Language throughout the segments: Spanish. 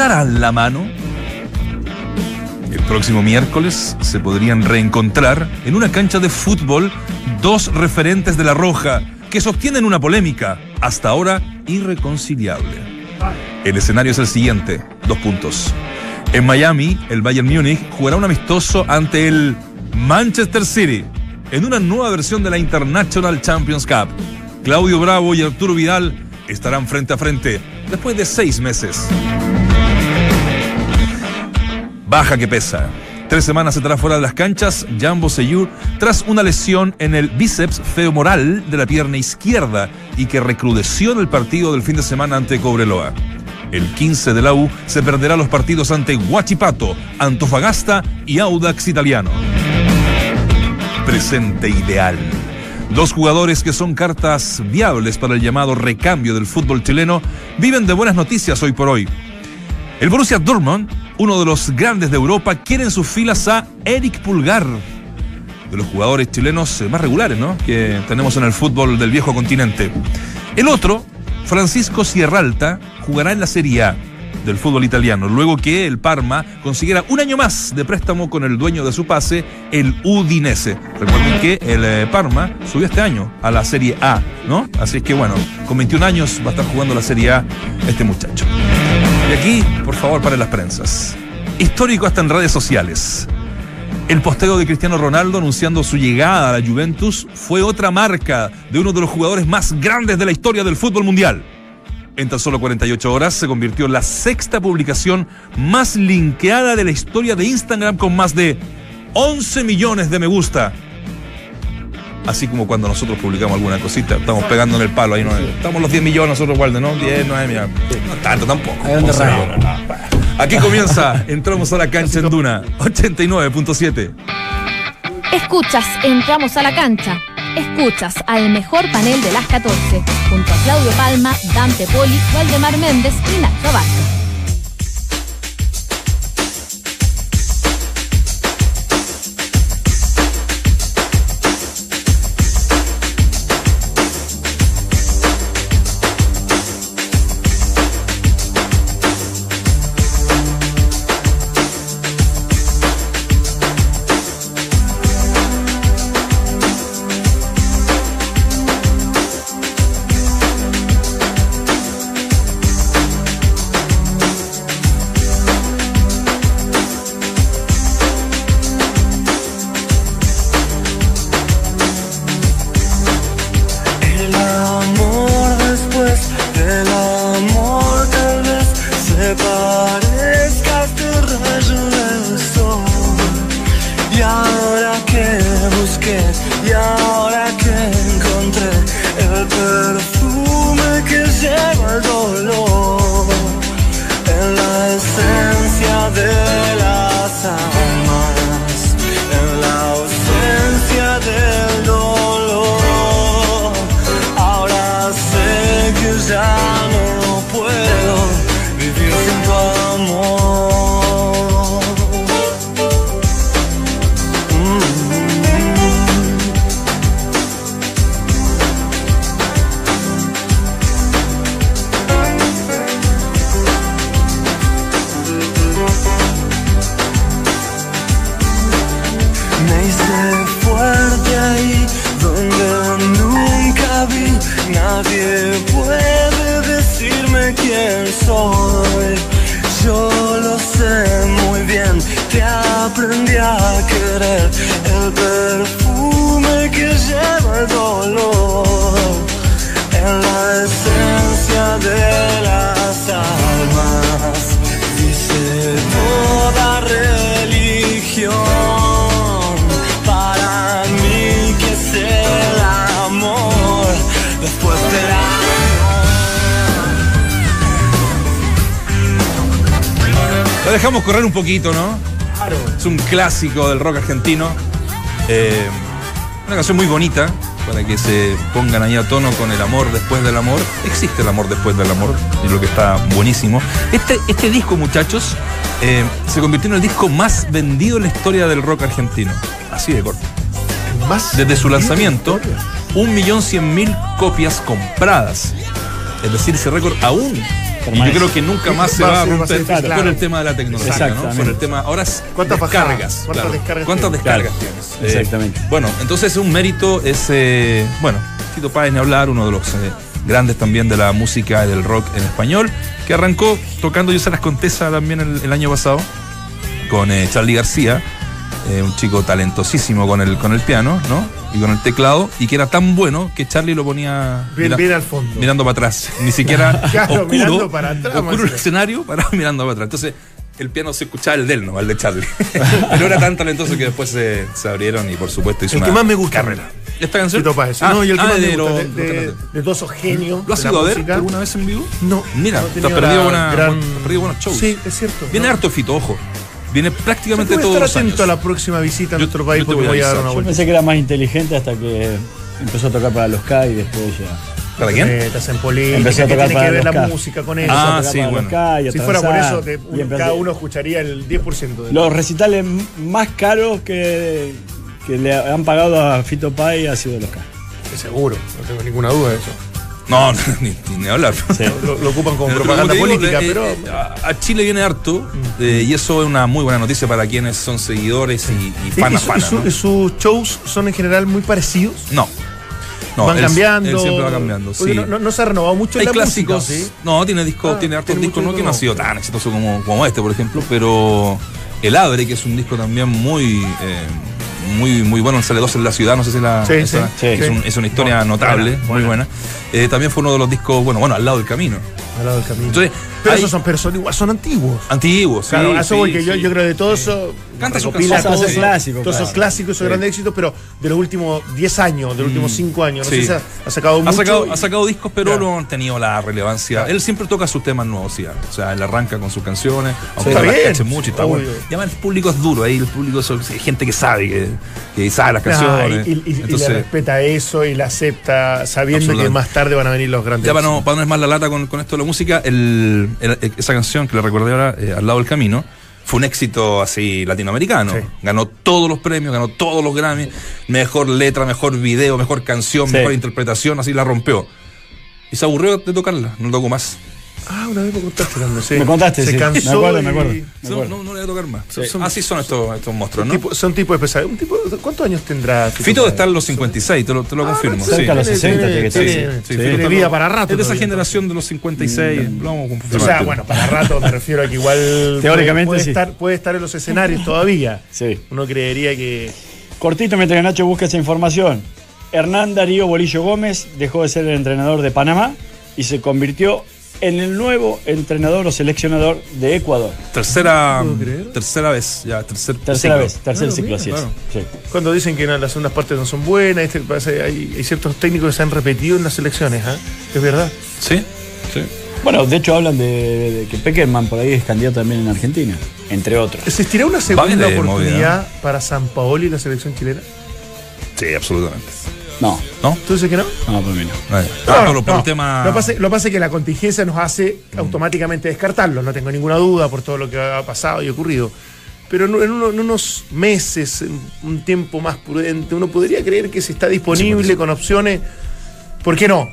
darán la mano? El próximo miércoles se podrían reencontrar en una cancha de fútbol dos referentes de la Roja que sostienen una polémica, hasta ahora irreconciliable. El escenario es el siguiente, dos puntos. En Miami, el Bayern Múnich jugará un amistoso ante el Manchester City en una nueva versión de la International Champions Cup. Claudio Bravo y Arturo Vidal estarán frente a frente después de seis meses. Baja que pesa. Tres semanas estará fuera de las canchas Jambo Seyur tras una lesión en el bíceps femoral de la pierna izquierda y que recrudeció en el partido del fin de semana ante Cobreloa. El 15 de la U se perderá los partidos ante Huachipato, Antofagasta y Audax Italiano. Presente ideal. Dos jugadores que son cartas viables para el llamado recambio del fútbol chileno viven de buenas noticias hoy por hoy. El Borussia Dortmund, uno de los grandes de Europa, quiere en sus filas a Eric Pulgar, de los jugadores chilenos más regulares ¿no? que tenemos en el fútbol del viejo continente. El otro, Francisco Sierralta, jugará en la Serie A del fútbol italiano, luego que el Parma consiguiera un año más de préstamo con el dueño de su pase, el Udinese. Recuerden que el eh, Parma subió este año a la Serie A, ¿no? Así que bueno, con 21 años va a estar jugando la Serie A este muchacho. Y aquí, por favor, para las prensas. Histórico hasta en redes sociales. El posteo de Cristiano Ronaldo anunciando su llegada a la Juventus fue otra marca de uno de los jugadores más grandes de la historia del fútbol mundial. En tan solo 48 horas se convirtió en la sexta publicación más linkeada de la historia de Instagram con más de 11 millones de me gusta. Así como cuando nosotros publicamos alguna cosita, estamos pegando en el palo ahí, ¿no? Estamos los 10 millones nosotros, Walde, ¿no? 10, 9, mira. No tanto tampoco. Aquí comienza, entramos a la cancha en Duna, 89.7. Escuchas, entramos a la cancha. Escuchas al mejor panel de las 14, junto a Claudio Palma, Dante Poli, Waldemar Méndez y Nacho Vázquez. Poquito, ¿no? Claro. Es un clásico del rock argentino. Eh, una canción muy bonita para que se pongan ahí a tono con el amor después del amor. Existe el amor después del amor, y lo que está buenísimo. Este, este disco, muchachos, eh, se convirtió en el disco más vendido en la historia del rock argentino. Así de corto. Más Desde su lanzamiento, en la historia. un millón cien mil copias compradas. Es decir, ese récord aún Y yo creo que nunca más se va a romper claro. por el tema de la tecnología, ¿no? Por el tema. Ahora es ¿Cuántas descargas. ¿Cuántas claro. descargas ¿Cuántas tienes? descargas Claro. tienes? Eh, Exactamente. bueno, entonces un mérito es, eh, bueno, Tito Páez ni hablar, uno de los eh, grandes también de la música y del rock en español, que arrancó tocando Yo se las contesa también el, el año pasado con eh, Charlie García, eh, un chico talentosísimo con el, con el piano, ¿no? Y con el teclado, y que era tan bueno que Charlie lo ponía Bien, mira- bien al fondo. mirando para atrás. Ni siquiera Claro, oscuro, mirando para atrás, oscuro el escenario, para mirando para atrás. Entonces, el piano se escuchaba el de él, no, el de Charlie. Pero era tan talentoso que después se, se abrieron y por supuesto hizo El una que más me gusta. carrera. ¿Esta canción? Páez. Ah, no, y el que ah, más me de gusta, de, de- de esos genios. ¿Lo has de ido a ver música. alguna vez en vivo? No. Mira, no te has perdido, gran- shows. Sí, es cierto. Viene ¿no? harto Fito, ojo. Viene prácticamente todos estar los atento años. a la próxima visita a Yo- nuestro país yo porque voy a voy a dar una Yo vuelta. pensé que era más inteligente hasta que empezó a tocar para los K y después ya. ¿Para quién? Metas en política, Empezó a que tocar tiene para que ver la K. música con eso. Ah, sí, para bueno. los K si fuera por eso, te- empezó- cada uno escucharía el 10% de Los recitales más caros que, que le han pagado a Fito Pai ha sido los K. Seguro, no tengo ninguna duda de eso. No, ni, ni- ni hablar. Lo, lo ocupan como Pero propaganda como te digo, política, eh, pero. eh, a Chile viene harto eh, y eso es una muy buena noticia para quienes son seguidores y, y ¿Y- fanas, y su- fanas, y ¿no? su- y sus shows son en general muy parecidos. No. No, van él- cambiando. Él siempre va cambiando, sí. no, no- no se ha renovado mucho Hay la clásicos. música, ¿sí? No, tiene discos, Ah, tiene hartos tiene discos, no que no ha sido tan exitoso como, como este, por ejemplo, pero El Abre, que es un disco también muy eh, muy muy bueno, sale dos en la ciudad, no sé si la Sí, esa- sí, es, sí. un- es una historia Buena, notable, buena, muy buena. Eh, también fue uno de los discos, bueno, bueno, al lado del camino. Al lado del camino. Entonces, pero hay- esos son, pero son igual, son antiguos. Antiguos, sí. Claro, a eso sí, voy que yo, sí. yo creo de todo eso. Canta sus recopila canciones, todos esos- clásicos, Todos esos claro. clásicos, esos Sí. grandes éxitos, pero de los últimos 10 años, de los últimos 5 años. No sé si ha, ha sacado Ha mucho. sacado, y- ha sacado discos, pero Claro. no han tenido la relevancia. Claro. Él siempre toca sus temas nuevos, sí. O sea, él arranca con sus canciones, aunque las cache mucho y está bueno. Y además el público es duro, ahí el público es gente que sabe, que, que sabe las Ah, canciones. y, y- y le Entonces, respeta eso y la acepta sabiendo que más tarde van a venir los grandes. ya para no, para no es más la lata con, con esto de la música, el- esa canción que le recordé ahora, eh, Al lado del camino, fue un éxito así latinoamericano. Sí. Ganó todos los premios, ganó todos los Grammy, mejor letra, mejor video, mejor canción, Sí. mejor interpretación, así la rompió. Y se aburrió de tocarla, no tocó más. Ah, una vez me contaste también, sí. Me contaste, Se sí. cansó Me acuerdo, y- me acuerdo. No, acuerdo. no, no le voy a tocar más. Sí. Son- así son estos, estos monstruos, ¿no? Tipo- son tipos especiales. Un tipo, ¿Cuántos años tendrá Fito de estar en los 56, te lo, te lo confirmo. cerca sí. de los 60 tiene que ser. sí, tiene- Fito está- vida para rato Es de esa generación de los 56. lo vamos a O sea, bueno, para rato me refiero a que igual Teóricamente puede, sí. estar, puede estar en los escenarios todavía. Sí. Uno creería que Cortito mientras que Nacho busca esa información. Hernán Darío Bolillo Gómez dejó de ser el entrenador de Panamá y se convirtió en el nuevo entrenador o seleccionador de Ecuador. Tercera, tercera vez, ya, tercer Tercera ciclo. vez, tercer Claro, ciclo, mira, así es. Sí. cuando dicen que las segundas partes no son buenas, este, parece- hay, hay ciertos técnicos que se han repetido en las selecciones, ¿ah? Es verdad. Sí, sí. Bueno, de hecho hablan de, de que Peckerman por ahí es candidato también en Argentina, entre otros. ¿Existirá una segunda Vale, oportunidad para San Paoli y la selección chilena? Sí, absolutamente. No, ¿No? ¿Tú dices que no? no, por mí no. No, No, por, no. tema. Lo que pasa, lo pasa es que la contingencia nos hace automáticamente descartarlo, no tengo ninguna duda por todo lo que ha pasado y ocurrido. Pero en, en uno- en unos meses, en un tiempo más prudente, uno podría creer que si está disponible Sí, con opciones, ¿por qué no?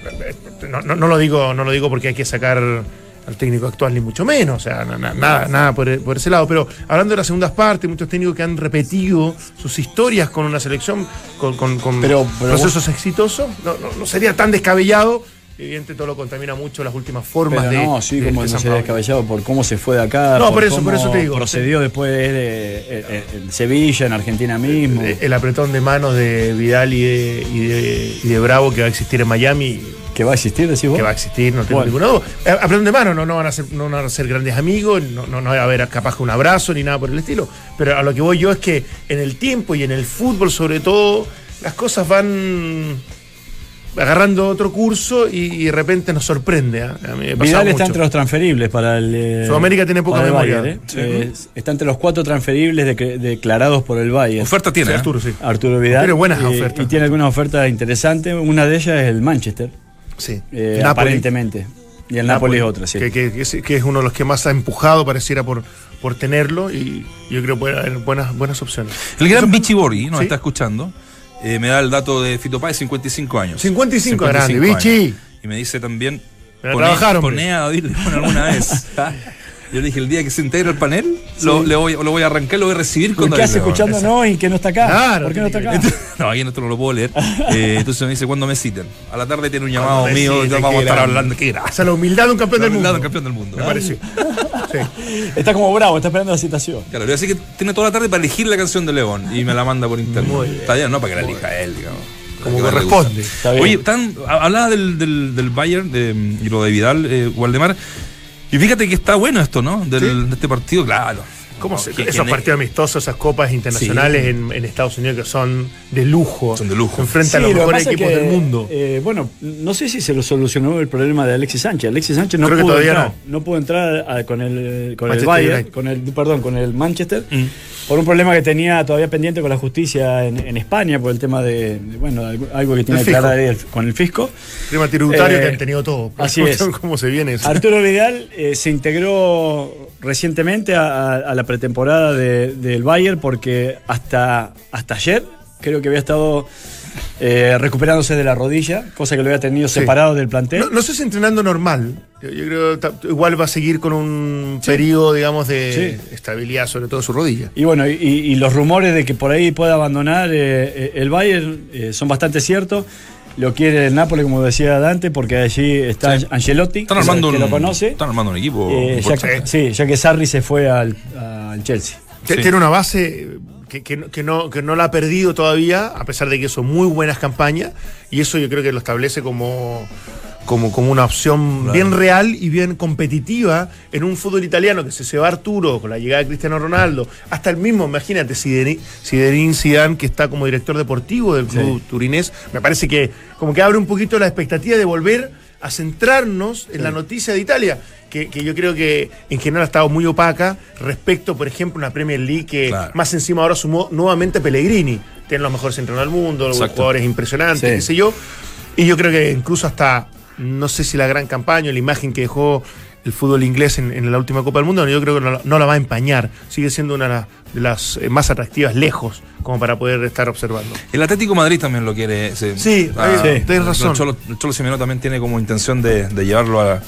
No, no- no lo digo, no lo digo porque hay que sacar al técnico actual, ni mucho menos, o sea, na- na- nada, nada por, por ese lado. Pero hablando de las segundas partes, muchos técnicos que han repetido sus historias con una selección, con, con- con Pero- pero procesos exitosos, no, no- no sería tan descabellado. Evidente todo lo contamina mucho las últimas formas Pero de. no, sí, de- como de no San se descabellado por cómo se fue de acá. No, por eso, por eso te digo. Procedió después de, de- en Sevilla, en Argentina mismo. El apretón de manos de Vidal y de, y de- y de Bravo que va a existir en Miami, que va a existir, decís vos. que va a existir, no tengo Bueno. ninguna duda. Eh, Apretón de manos, no, no, van a ser, no van a ser grandes amigos, no, no, no va a haber capaz que un abrazo ni nada por el estilo. Pero a lo que voy yo es que en el tiempo y en el fútbol, sobre todo, las cosas van agarrando otro curso y, y de repente nos sorprende. A mí me pasa Vidal está mucho. entre los transferibles para el. eh, Sudamérica tiene poca memoria. Bayern, ¿eh? Sí. Eh, está entre los cuatro transferibles de- declarados por el Bayern. Oferta tiene. Sí, ¿eh? Arturo, sí. Arturo Vidal. Tiene buenas y, ofertas. Y tiene algunas ofertas interesantes. Una de ellas es el Manchester, Sí. eh, Napoli. aparentemente. Y el Napoli es otra, sí. Que, que- que es, que es uno de los que más ha empujado, pareciera, por, por tenerlo. Y yo creo que puede haber buenas, buenas opciones. El gran Vichy Borghi nos Sí. está escuchando. Eh, me da el dato de Fito Páez, 55 años. 55 grande, Vichy. Y me dice también trabajaron, Poné a David León alguna vez. Yo le dije, el día que se integre el panel, lo, le voy, lo voy a arrancar, lo voy a recibir con ¿Por qué hace escuchándonos y que no está acá? Claro, ¿Por qué no está acá? No, ahí en esto no lo puedo leer. Eh, entonces me dice, ¿cuándo me citen? A la tarde tiene un llamado Cuando mío, ya vamos a estar hablando. Qué O gracia. sea, la humildad de un campeón del mundo. Un campeón del mundo. Me pareció. Sí. Está como bravo, está esperando la citación. Claro, le voy a decir que tiene toda la tarde para elegir la canción de León y me la manda por internet. Muy bien. Está bien, no para que la elija él, digamos. Como corresponde. Oye, hablaba del, del, del Bayern de- y lo de Vidal, eh, Waldemar. Y fíjate que está bueno esto, ¿no? Del, Sí. De este partido, claro. ¿Cómo No, se, que- esos que- partidos amistosos, esas copas internacionales Sí. en, en Estados Unidos que son de lujo. Son de lujo. Enfrentan a Sí, los mejores equipos que, del mundo. eh, bueno, no sé si se lo solucionó el problema de Alexis Sánchez. Alexis Sánchez no Creo que pudo todavía entrar. No. pudo entrar a- con el con el Bayern, United. con el perdón, con el Manchester. Mm. Por un problema que tenía todavía pendiente con la justicia en, en España, por el tema de, de, bueno, algo que tiene El que aclarar el- con el fisco. Clima tributario eh, que han tenido todo. así es. ¿Cómo se viene eso? Arturo Vidal eh, se integró recientemente a, la pretemporada de- del Bayern porque hasta, hasta ayer creo que había estado eh, recuperándose de la rodilla, cosa que lo había tenido Sí. separado del plantel. No, no sé si entrenando normal. Yo, yo creo que igual va a seguir con un periodo, digamos, de Sí. estabilidad, sobre todo su rodilla. Y bueno, y, y los rumores de que por ahí pueda abandonar eh, eh, el Bayern eh, son bastante ciertos. Lo quiere el Napoli, como decía Dante, porque allí está Sí. Angelotti, Están que, armando, que un, lo conoce. están armando un equipo. eh, ya, importante. que- sí, ya que Sarri se fue al, al Chelsea. Sí. Tiene una base que, que no- que no, que no la ha perdido todavía, a pesar de que son muy buenas campañas, y eso yo creo que lo establece como, como, como una opción Claro. bien real y bien competitiva en un fútbol italiano que se se va Arturo con la llegada de Cristiano Ronaldo, hasta el mismo, imagínate, Zinedine Zidane, que está como director deportivo del club turinés, me parece que como que abre un poquito la expectativa de volver a centrarnos en la noticia de Italia, que, que yo creo que en general ha estado muy opaca respecto, por ejemplo, a una Premier League que Claro. más encima ahora sumó nuevamente Pellegrini. Tienen los mejores entrenadores del mundo, los jugadores impresionantes, Sí. qué sé yo. Y yo creo que incluso hasta, no sé si la gran campaña, la imagen que dejó el fútbol inglés en, en la última Copa del Mundo, yo creo que no, la- no la va a empañar. Sigue siendo una de las eh, más atractivas lejos, como para poder estar observando. El Atlético de Madrid también lo quiere. ese- Sí, ah, tienes el razón. Cholo, el Cholo Simeone también tiene como intención de, de llevarlo a-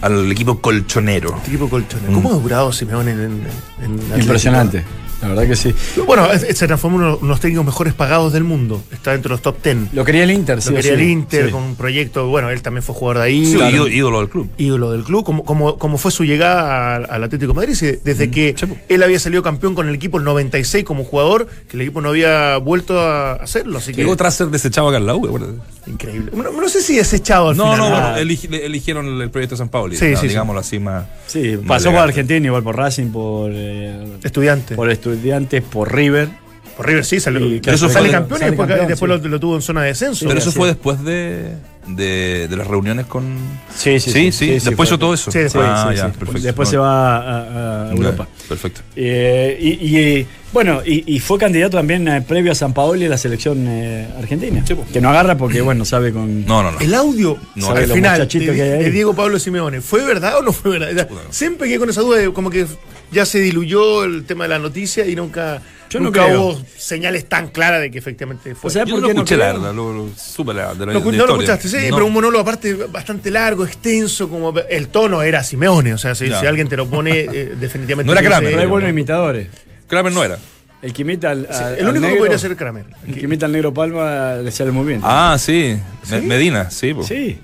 al equipo colchonero. Equipo colchonero. Mm. ¿Cómo ha durado Simeone en, en- en Atlético? La verdad que sí. Bueno, se transformó en uno de los técnicos mejores pagados del mundo. Está dentro de los top 10. Lo quería el Inter, sí. Lo quería sí. el Inter Sí. con un proyecto, bueno, él también fue jugador de ahí. Sí, Claro. ídolo, del club. ídolo del club, como, como, como fue su llegada al, al Atlético de Madrid, desde que sí, po. él había salido campeón con el equipo el 96 como jugador, que el equipo no había vuelto a hacerlo, así que Llegó tras ser desechado acá en la U, acuérdate. increíble. No, no sé si desechado al No, final. no, ¿no? bueno, le- eligieron el proyecto de San Paulo. Sí, sí, sí. digámoslo así más. Sí, más pasó por elegante. Argentina, igual por Racing, por, eh, Estudiante. por Estudiantes, por River. Por River sí, salió, Y que eso sale fue- campeón y después, campeón, después sí. lo, lo tuvo en zona de descenso. Pero eso fue es. después de, de, de las reuniones con. Sí, Sí, sí, sí, después hizo todo eso. Sí, después, ah, sí, ya, sí. perfecto. Después No, se va a, Europa. Perfecto. Eh, y, y, bueno, y, y fue candidato también eh, previo a San Paoli a la selección eh, argentina. Que no agarra porque, bueno, sabe con. No, no, no. El audio No, al final de, que hay ahí. de Diego Pablo Simeone, ¿fue verdad o no fue verdad? Siempre quedé con esa duda de como que ya se diluyó el tema de la noticia y nunca, Yo no nunca hubo señales tan claras de que efectivamente fue. O sea, Yo ¿por no no escuché, la verdad. Lo, lo, supe la, de la, No, de no lo escuchaste, sí, No. pero un monólogo aparte bastante largo, extenso, como el tono era Simeone, o sea, si, alguien te lo pone, eh, definitivamente. No era Kramer, Pero hay buenos imitadores. Kramer no era. El que imita al, El al único que podría ser Kramer. El que imita al negro Palma le sale muy bien. Ah, sí. Me- Medina, sí. po. sí.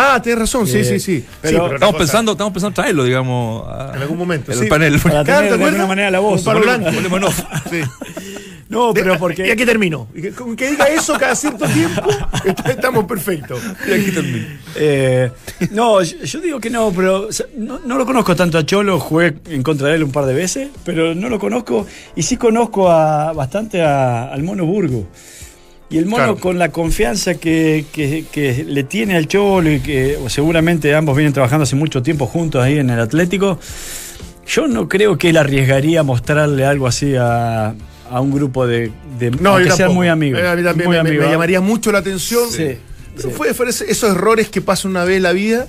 Ah, tienes razón, sí, Eh, sí, sí. pero- Sí, una Estamos pensando, estamos pensando en traerlo, digamos. a- En algún momento, En sí. el panel. Para tener ¿te de alguna manera la voz. Un. Sí. No, pero porque. Y aquí termino. Con que diga eso cada cierto tiempo, est- estamos perfectos. Y aquí termino. Eh, no, yo, yo digo que no, pero o sea, no, no lo conozco tanto a Cholo, jugué en contra de él un par de veces, pero no lo conozco y sí conozco a, bastante a- al Mono Burgo. Y el Mono Claro. con la confianza que, que- que le tiene al Cholo y que seguramente ambos vienen trabajando hace mucho tiempo juntos ahí en el Atlético, yo no creo que él arriesgaría mostrarle algo así a, a un grupo de, de No, aunque sean muy amigos. Eh, A mí también muy me, me llamaría mucho la atención. Sí. Fue, esos errores que pasan una vez en la vida.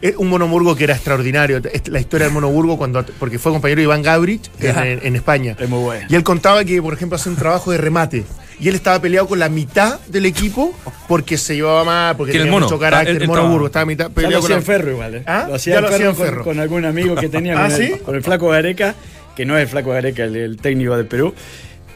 Es un monoburgo que era extraordinario. La historia del monoburgo, cuando, porque fue compañero de Iván Gabrich en, Ajá. en- en España. Es muy bueno. Y él contaba que, por ejemplo, hace un trabajo de remate. y él estaba peleado con la mitad del equipo porque se llevaba mal, porque ¿Quién, el tenía mono? mucho carácter. Ah, él el mono estaba- Burgo estaba a mitad Ya peleado lo con hacía la en ferro igual, ¿eh? ¿Ah? Lo hacía Ya en lo hacía ferro con, con algún amigo que tenía ¿Ah, con, el, sí? con el flaco Gareca, que no es el flaco Gareca, el, el técnico de Perú.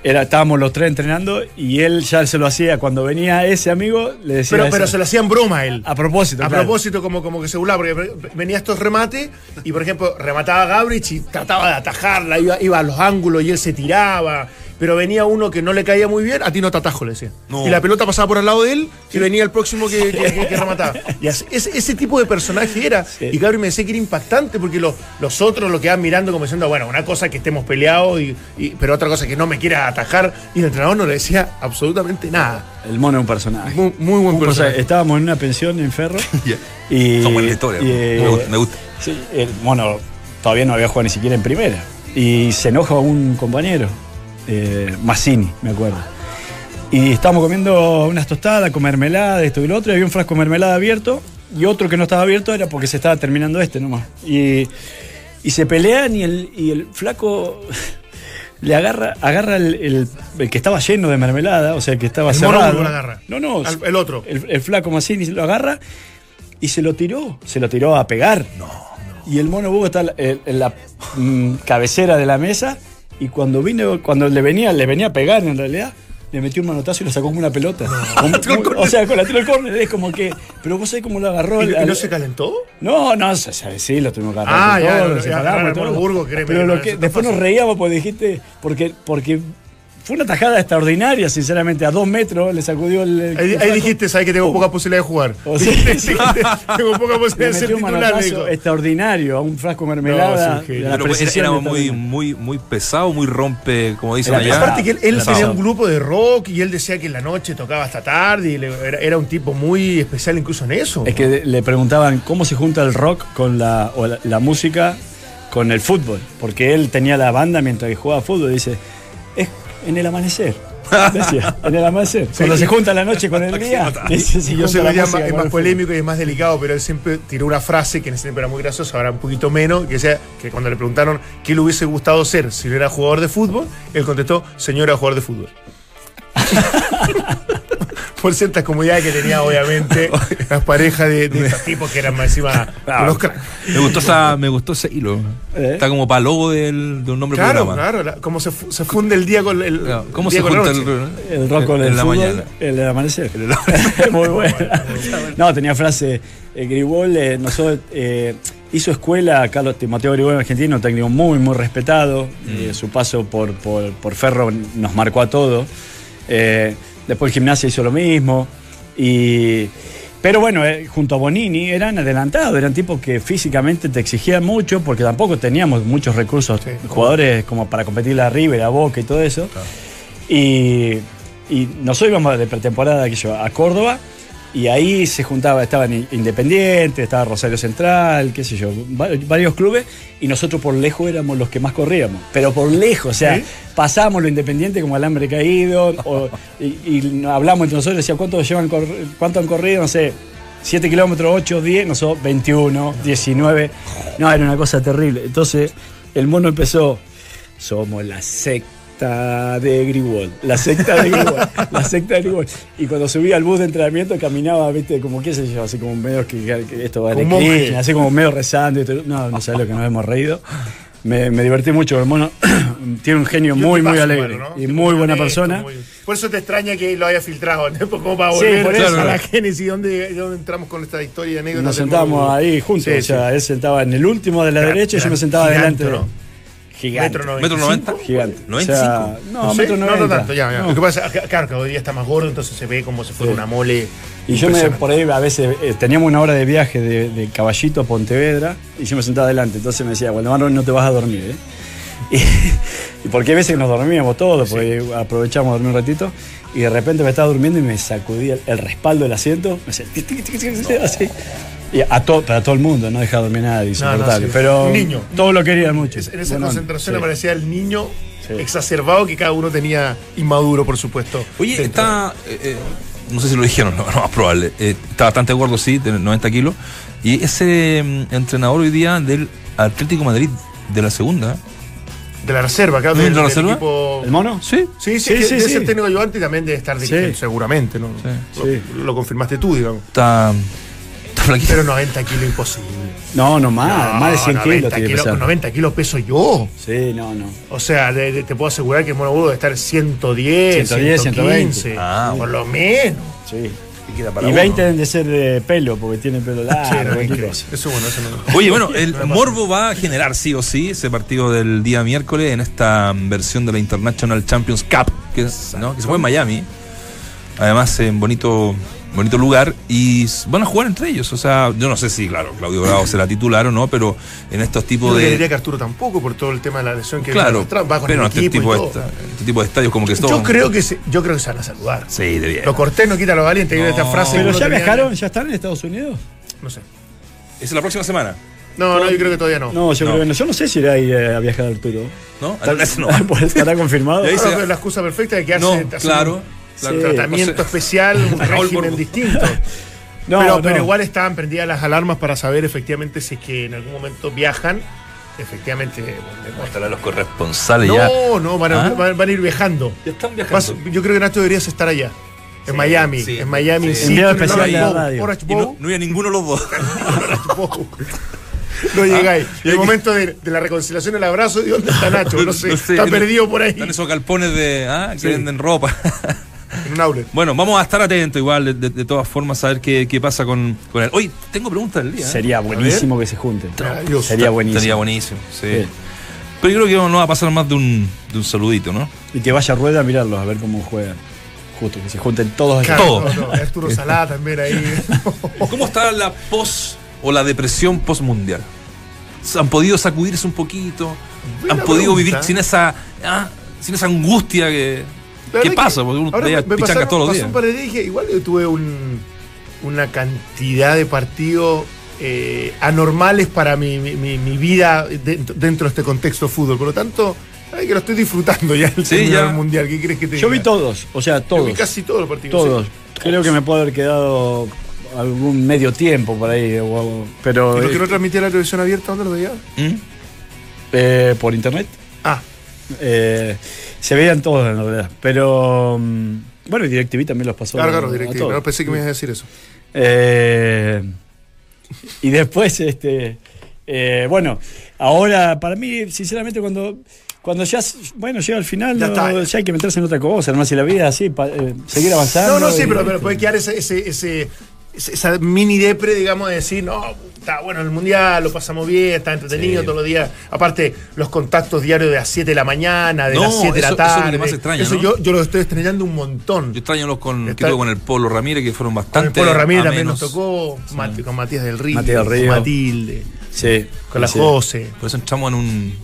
Era, estábamos los tres entrenando y él ya se lo hacía cuando venía ese amigo, le decía. Pero, pero se lo hacían broma a él. A propósito, A claro. propósito, como, como que se burlaba, porque venía estos remates y, por ejemplo, remataba a Gabrich y trataba de atajarla, iba, iba a los ángulos y él se tiraba. Pero venía uno que no le caía muy bien, a ti no te atajo, le decía. No. Y la pelota pasaba por al lado de él y venía el próximo que, que- que- que remataba. Y así- ese, ese tipo de personaje era. Y Gabriel me decía que era impactante porque lo- los otros lo quedaban mirando como diciendo, bueno, una cosa es que estemos peleados, y, y- pero otra cosa es que no me quieras atajar. Y el entrenador no le decía absolutamente nada. El mono es un personaje. Muy, muy buen personaje. Estábamos en una pensión en Ferro. Ya. y, Son buenas historias, y, me gusta, me gusta. Sí, el mono todavía no había jugado ni siquiera en primera. Y se enoja un compañero, eh, Massini, me acuerdo. Y estábamos comiendo unas tostadas con mermelada, esto y lo otro, y había un frasco de mermelada abierto, y otro que no estaba abierto era porque se estaba terminando este nomás. Y, y se pelean y el, y el flaco le agarra, agarra el, el- el que estaba lleno de mermelada, o sea, el que estaba El mono cerrado. Lo agarra. No, no. Al- el otro. El, el flaco Massini lo agarra y se lo tiró. Se lo tiró a pegar. No. Y el mono Bugo está en, en la mm, cabecera de la mesa y cuando vino, cuando le venía, le venía a pegar en realidad, le metió un manotazo y lo sacó como una pelota. Como- como- o sea, con la tiró el córner, es como que. Pero vos sabés cómo lo agarró. ¿Y, y al- no se calentó? no, no, se- se- sí, lo tuvimos que agarrar. Ah, ya, todo, no, lo ya, separamos agarrar y el todo. Burgo, créeme Pero lo que, después nos reíamos porque dijiste, porque, porque fue una tajada extraordinaria, sinceramente, a dos metros le sacudió el. el Ahí, dijiste, sabes que tengo poca posibilidad de jugar. O sea, Dijiste, tengo poca posibilidad de ser un titular, extraordinario a un frasco de mermelada. No, Pero era de muy, muy, muy pesado, muy rompe, como dicen Era allá. Aparte que él, él tenía un grupo de rock y él decía que en la noche tocaba hasta tarde y le- era, era un tipo muy especial incluso en eso. Es que le preguntaban cómo se junta el rock con la, o la, la música con el fútbol. Porque él tenía la banda mientras que jugaba fútbol. Y dice, es en el amanecer. Decía, en el amanecer. Cuando se junta la noche con el día. yo sé que es más, polémico y es más delicado, pero él siempre tiró una frase que en ese tiempo era muy graciosa, ahora un poquito menos, que decía que cuando le preguntaron qué le hubiese gustado ser si no era jugador de fútbol, él contestó, señora jugador de fútbol. Por ciertas comodidades que tenía, obviamente, las parejas de, de estos tipos que eran más encima Ah, cracks. Me gustó, esa, me gustó ese hilo. ¿Eh? Está como para logo del, de un nombre Claro, programa. claro, la- como se, fu- se funde el día con el. Claro, ¿Cómo día se junta el, El rock con en el la fútbol, mañana? El del amanecer. Muy bueno. No, tenía frase. Eh, Gribol eh, nosotros, eh, hizo escuela, Carlos Timoteo Gribol, argentino, un técnico muy, muy respetado. Mm. Eh, su paso por, por, por Ferro nos marcó a todos. Eh, después el gimnasia hizo lo mismo. Y, pero bueno, eh, junto a Bonini eran adelantados, eran tipos que físicamente te exigían mucho porque tampoco teníamos muchos recursos, Sí. jugadores como para competir la River, a Boca y todo eso. Y, y nosotros íbamos de pretemporada yo, a Córdoba y ahí se juntaba, estaban Independiente, estaba Rosario Central, qué sé yo, va- varios clubes y nosotros por lejos éramos los que más corríamos, pero por lejos, o sea, ¿Sí? pasábamos lo Independiente como alambre caído o- y, y hablamos entre nosotros, decía, ¿cuánto, llevan ¿cuánto han corrido? No sé. 7 kilómetros, 8, 10, nosotros 21, 19. No, era una cosa terrible. Entonces, el mono empezó. Somos la secta de Grigol. La secta de Grigol. la secta de Grigol. Y cuando subía al bus de entrenamiento caminaba, viste, como qué sé yo, así como medio que, que esto va. Krishna, así como medio rezando. y todo. No, no sabes lo que nos hemos reído. Me, me divertí mucho, el mono tiene un genio muy, muy alegre bueno, ¿no? y muy buena persona. muy- Por eso te extraña que lo haya filtrado, ¿no? como para Sí, volver por a eso. la génesis, ¿dónde, dónde entramos con esta historia de anécdotas? Nos Mono? ahí juntos, Sí, o sea, sí. él sentaba en el último de la Gran- derecha y yo me sentaba delante. Gigante. Metro ¿Metro noventa? Gigante. 95. O sea, no, No, metro no, no noventa. tanto, ya, ya. No. Lo que pasa es que, claro, que hoy día está más gordo, entonces se ve como si fuera Sí. una mole. Y yo me, por ahí a veces, eh, teníamos una hora de viaje de, de Caballito a Pontevedra y yo me sentaba adelante. Entonces me decía, hoy no te vas a dormir, ¿eh? Y, y porque hay veces que nos dormíamos todos, porque aprovechamos a dormir un ratito, y de repente me estaba durmiendo y me sacudía el, el respaldo del asiento, me hacía tic, tic, tic, tic, tic, así. Y a to- para todo el mundo, no dejaba dormir a nadie, insoportable. sí. pero Un niño. todos lo querían mucho. En esa Bueno, concentración sí. aparecía el niño Sí. exacerbado que cada uno tenía inmaduro, por supuesto. Oye, dentro. está. eh, eh, no sé si lo dijeron, no, no más probable. Eh, está bastante gordo, sí, de 90 kilos. Y ese mm, entrenador hoy día del Atlético de Madrid de la segunda, De la reserva, claro. ¿De la del reserva? equipo- ¿El mono? Sí. Sí, sí, Sí, sí, debe sí. ser técnico ayudante y también debe estar dirigiendo, Sí. seguramente, ¿no? Sí. Lo, lo confirmaste tú, digamos. Está flaquito. Pero 90 kilos imposible. No, no más, No, más de 100 kilos 90 tiene que kilos, pesar. 90 kilos peso yo. Sí, no, no. O sea, de- de- te puedo asegurar que Mono Burgo debe estar 110, 110, 115, Ah, por lo menos. Sí. Y queda para Y uno. 20 deben de ser de pelo, porque tiene pelo Sí, largo. no, increíble. cosa. Eso bueno, eso no. Oye, bueno, el No. Morbo va a generar sí o sí ese partido del día miércoles en esta versión de la International Champions Cup, que, es- ¿no? que se fue en Miami. Además, en bonito, bonito lugar. Y van a jugar entre ellos. O sea, yo no sé si, claro, Claudio Bravo será titular o no, pero en estos Yo tipos no de. diría que Arturo tampoco por todo el tema de la lesión que Claro, va con pero el este equipo y tipo, de, esta- este tipo de estadios como que Yo son- creo que se, yo creo que se van a saludar. Sí, de bien. Lo cortés no quita lo valiente. No. esta frase Pero ya tenía- viajaron, ya están en Estados Unidos. No sé. Es la próxima semana, No, no, yo creo que todavía no. No, yo No. creo que no. Yo no sé si irá a ir a viajar Arturo. ¿no? Está- no. estará confirmado. No, es la excusa perfecta de quedarse No, hacer claro. un Sí. tratamiento O sea, especial, un régimen distinto. No, pero, no. pero igual estaban prendidas las alarmas para saber efectivamente si es que en algún momento viajan. Efectivamente. bueno, Estarán los corresponsales ya. No, no, van a, ¿Ah? van- van a ir viajando. Ya están Vas- yo creo que Nacho deberías estar allá. En Miami. sí, en Miami. sí. sitio, en especial de Bowl, radio. Orange no, no había ninguno de los dos. No llegáis. Ah, Y el momento de, de la reconciliación, el abrazo, ¿y dónde está Nacho? No sé, está perdido por ahí. Están esos galpones de, ah, que Sí. venden ropa. En un outlet. bueno, vamos a estar atentos igual, de, de- de todas formas, a ver qué, qué pasa con, con él. Hoy tengo preguntas del día. ¿eh? Sería buenísimo que se junten. Sería buenísimo. Sería buenísimo, sí. Sí. Pero yo creo que no va a pasar más de un, de un saludito, ¿no? Y que vaya a rueda a mirarlos, a ver cómo juegan. Justo, que se junten todos allá. Claro, Todo. no, no, Arturo Salá también ahí. ¿Cómo está la pos o la depresión postmundial? ¿Han podido sacudirse un poquito? Buena ¿Han podido pregunta. vivir sin esa, ah, sin esa angustia que... ¿Qué pasa? que Porque uno ahora veía me- pasaron- todos los días. un par de días y dije, igual yo tuve un- una cantidad de partidos eh, anormales para mi, mi- mi- mi vida dentro, dentro de este contexto de fútbol. Por lo tanto, ay, que lo estoy disfrutando ya el Sí, ya. mundial. ¿Qué crees que te Yo vi todos, o sea, Yo todos. vi casi todos los partidos. Todos. sí. Creo que me puede haber quedado algún medio tiempo por ahí. o algo, Pero ¿Y lo que eh, no transmitía la televisión abierta, dónde lo veía? ¿Mm? eh, por internet eh, se veían todos en realidad. Pero mm, bueno, DirecTV también los pasó. claro, a- claro, todos. No pensé que me ibas a decir eso. Eh, y después, este, eh, bueno, ahora para mí, sinceramente, cuando, cuando ya, bueno, llega al final, Ya no, ya hay que meterse en otra cosa, además si la vida así, pa- eh, seguir avanzando. No, no, sí, y- pero, pero puede quedar ese, ese, ese- ese- esa mini depre, digamos, de decir, no, está bueno el mundial, lo pasamos bien, está entretenido Sí. todos los días. Aparte, los contactos diarios de las 7 de la mañana, de No, las 7 de la eso- eso es lo tarde. que más extraña, Eso ¿no? yo, yo lo estoy extrañando un montón. Yo extraño los con, Está- que con el Polo Ramírez, que fueron Con bastante. el Polo Ramírez también nos tocó, Mati- con Matías del Río, Matías del con Río. Matilde, Sí, con la sí. José. Por eso entramos en un.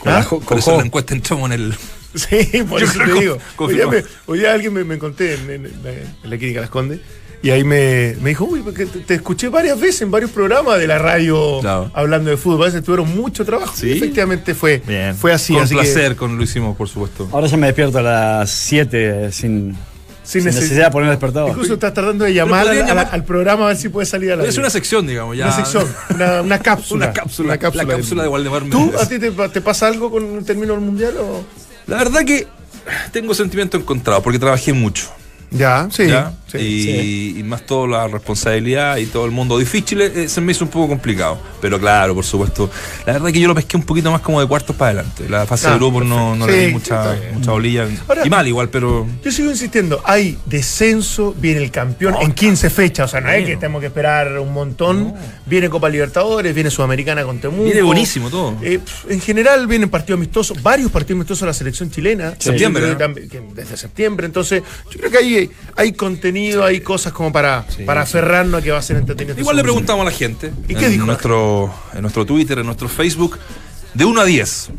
Con la ¿Ah? jo- Por con eso en la encuesta entramos en el. Sí, por Yo eso te digo. con- Hoy día, confirmó. me- hoy día alguien me, me conté en, en- en la- en la clínica Las Condes. Y ahí me, me dijo, uy, porque te, te escuché varias veces en varios programas de la radio Claro. hablando de fútbol. A veces tuvieron mucho trabajo. Sí. Y efectivamente fue, Bien. fue así. Con así que placer, con lo hicimos, por supuesto. Ahora ya me despierto a las 7 sin, sin sin neces- necesidad de poner despertador. Incluso estás tratando de llamar al, llamar- programa a ver si puede salir a la Es una sección, digamos, ya. Una sección, una, una cápsula. Una cápsula. Una cápsula, La cápsula de Waldemar ¿Tú, a ti te, te pasa algo con el término del mundial? O? La verdad que tengo sentimiento encontrado, porque trabajé mucho. Ya, sí. ¿ya? Sí. y, y más toda la responsabilidad y todo el mundo difícil, eh, se me hizo un poco complicado. Pero claro, por supuesto. La verdad que yo lo pesqué un poquito más como de cuartos para adelante. La fase Ah, de grupos no, no le di mucha, mucha bolilla. Ahora- y mal igual, pero. Yo sigo insistiendo, hay descenso, viene el campeón en 15 fechas, o sea, no es que tenemos que esperar un montón. Viene Copa Libertadores, viene Sudamericana con Temuco. Viene buenísimo todo. Eh, en general vienen partidos amistosos, varios partidos amistosos de la selección chilena. Septiembre, que desde septiembre. Entonces, yo creo que hay, hay contenido, hay cosas como para, para aferrarnos a que va a ser entretenido. este Igual le preguntamos a la gente. ¿Y qué en dijo Nuestro, en nuestro Twitter, en nuestro Facebook, de 1 a 10.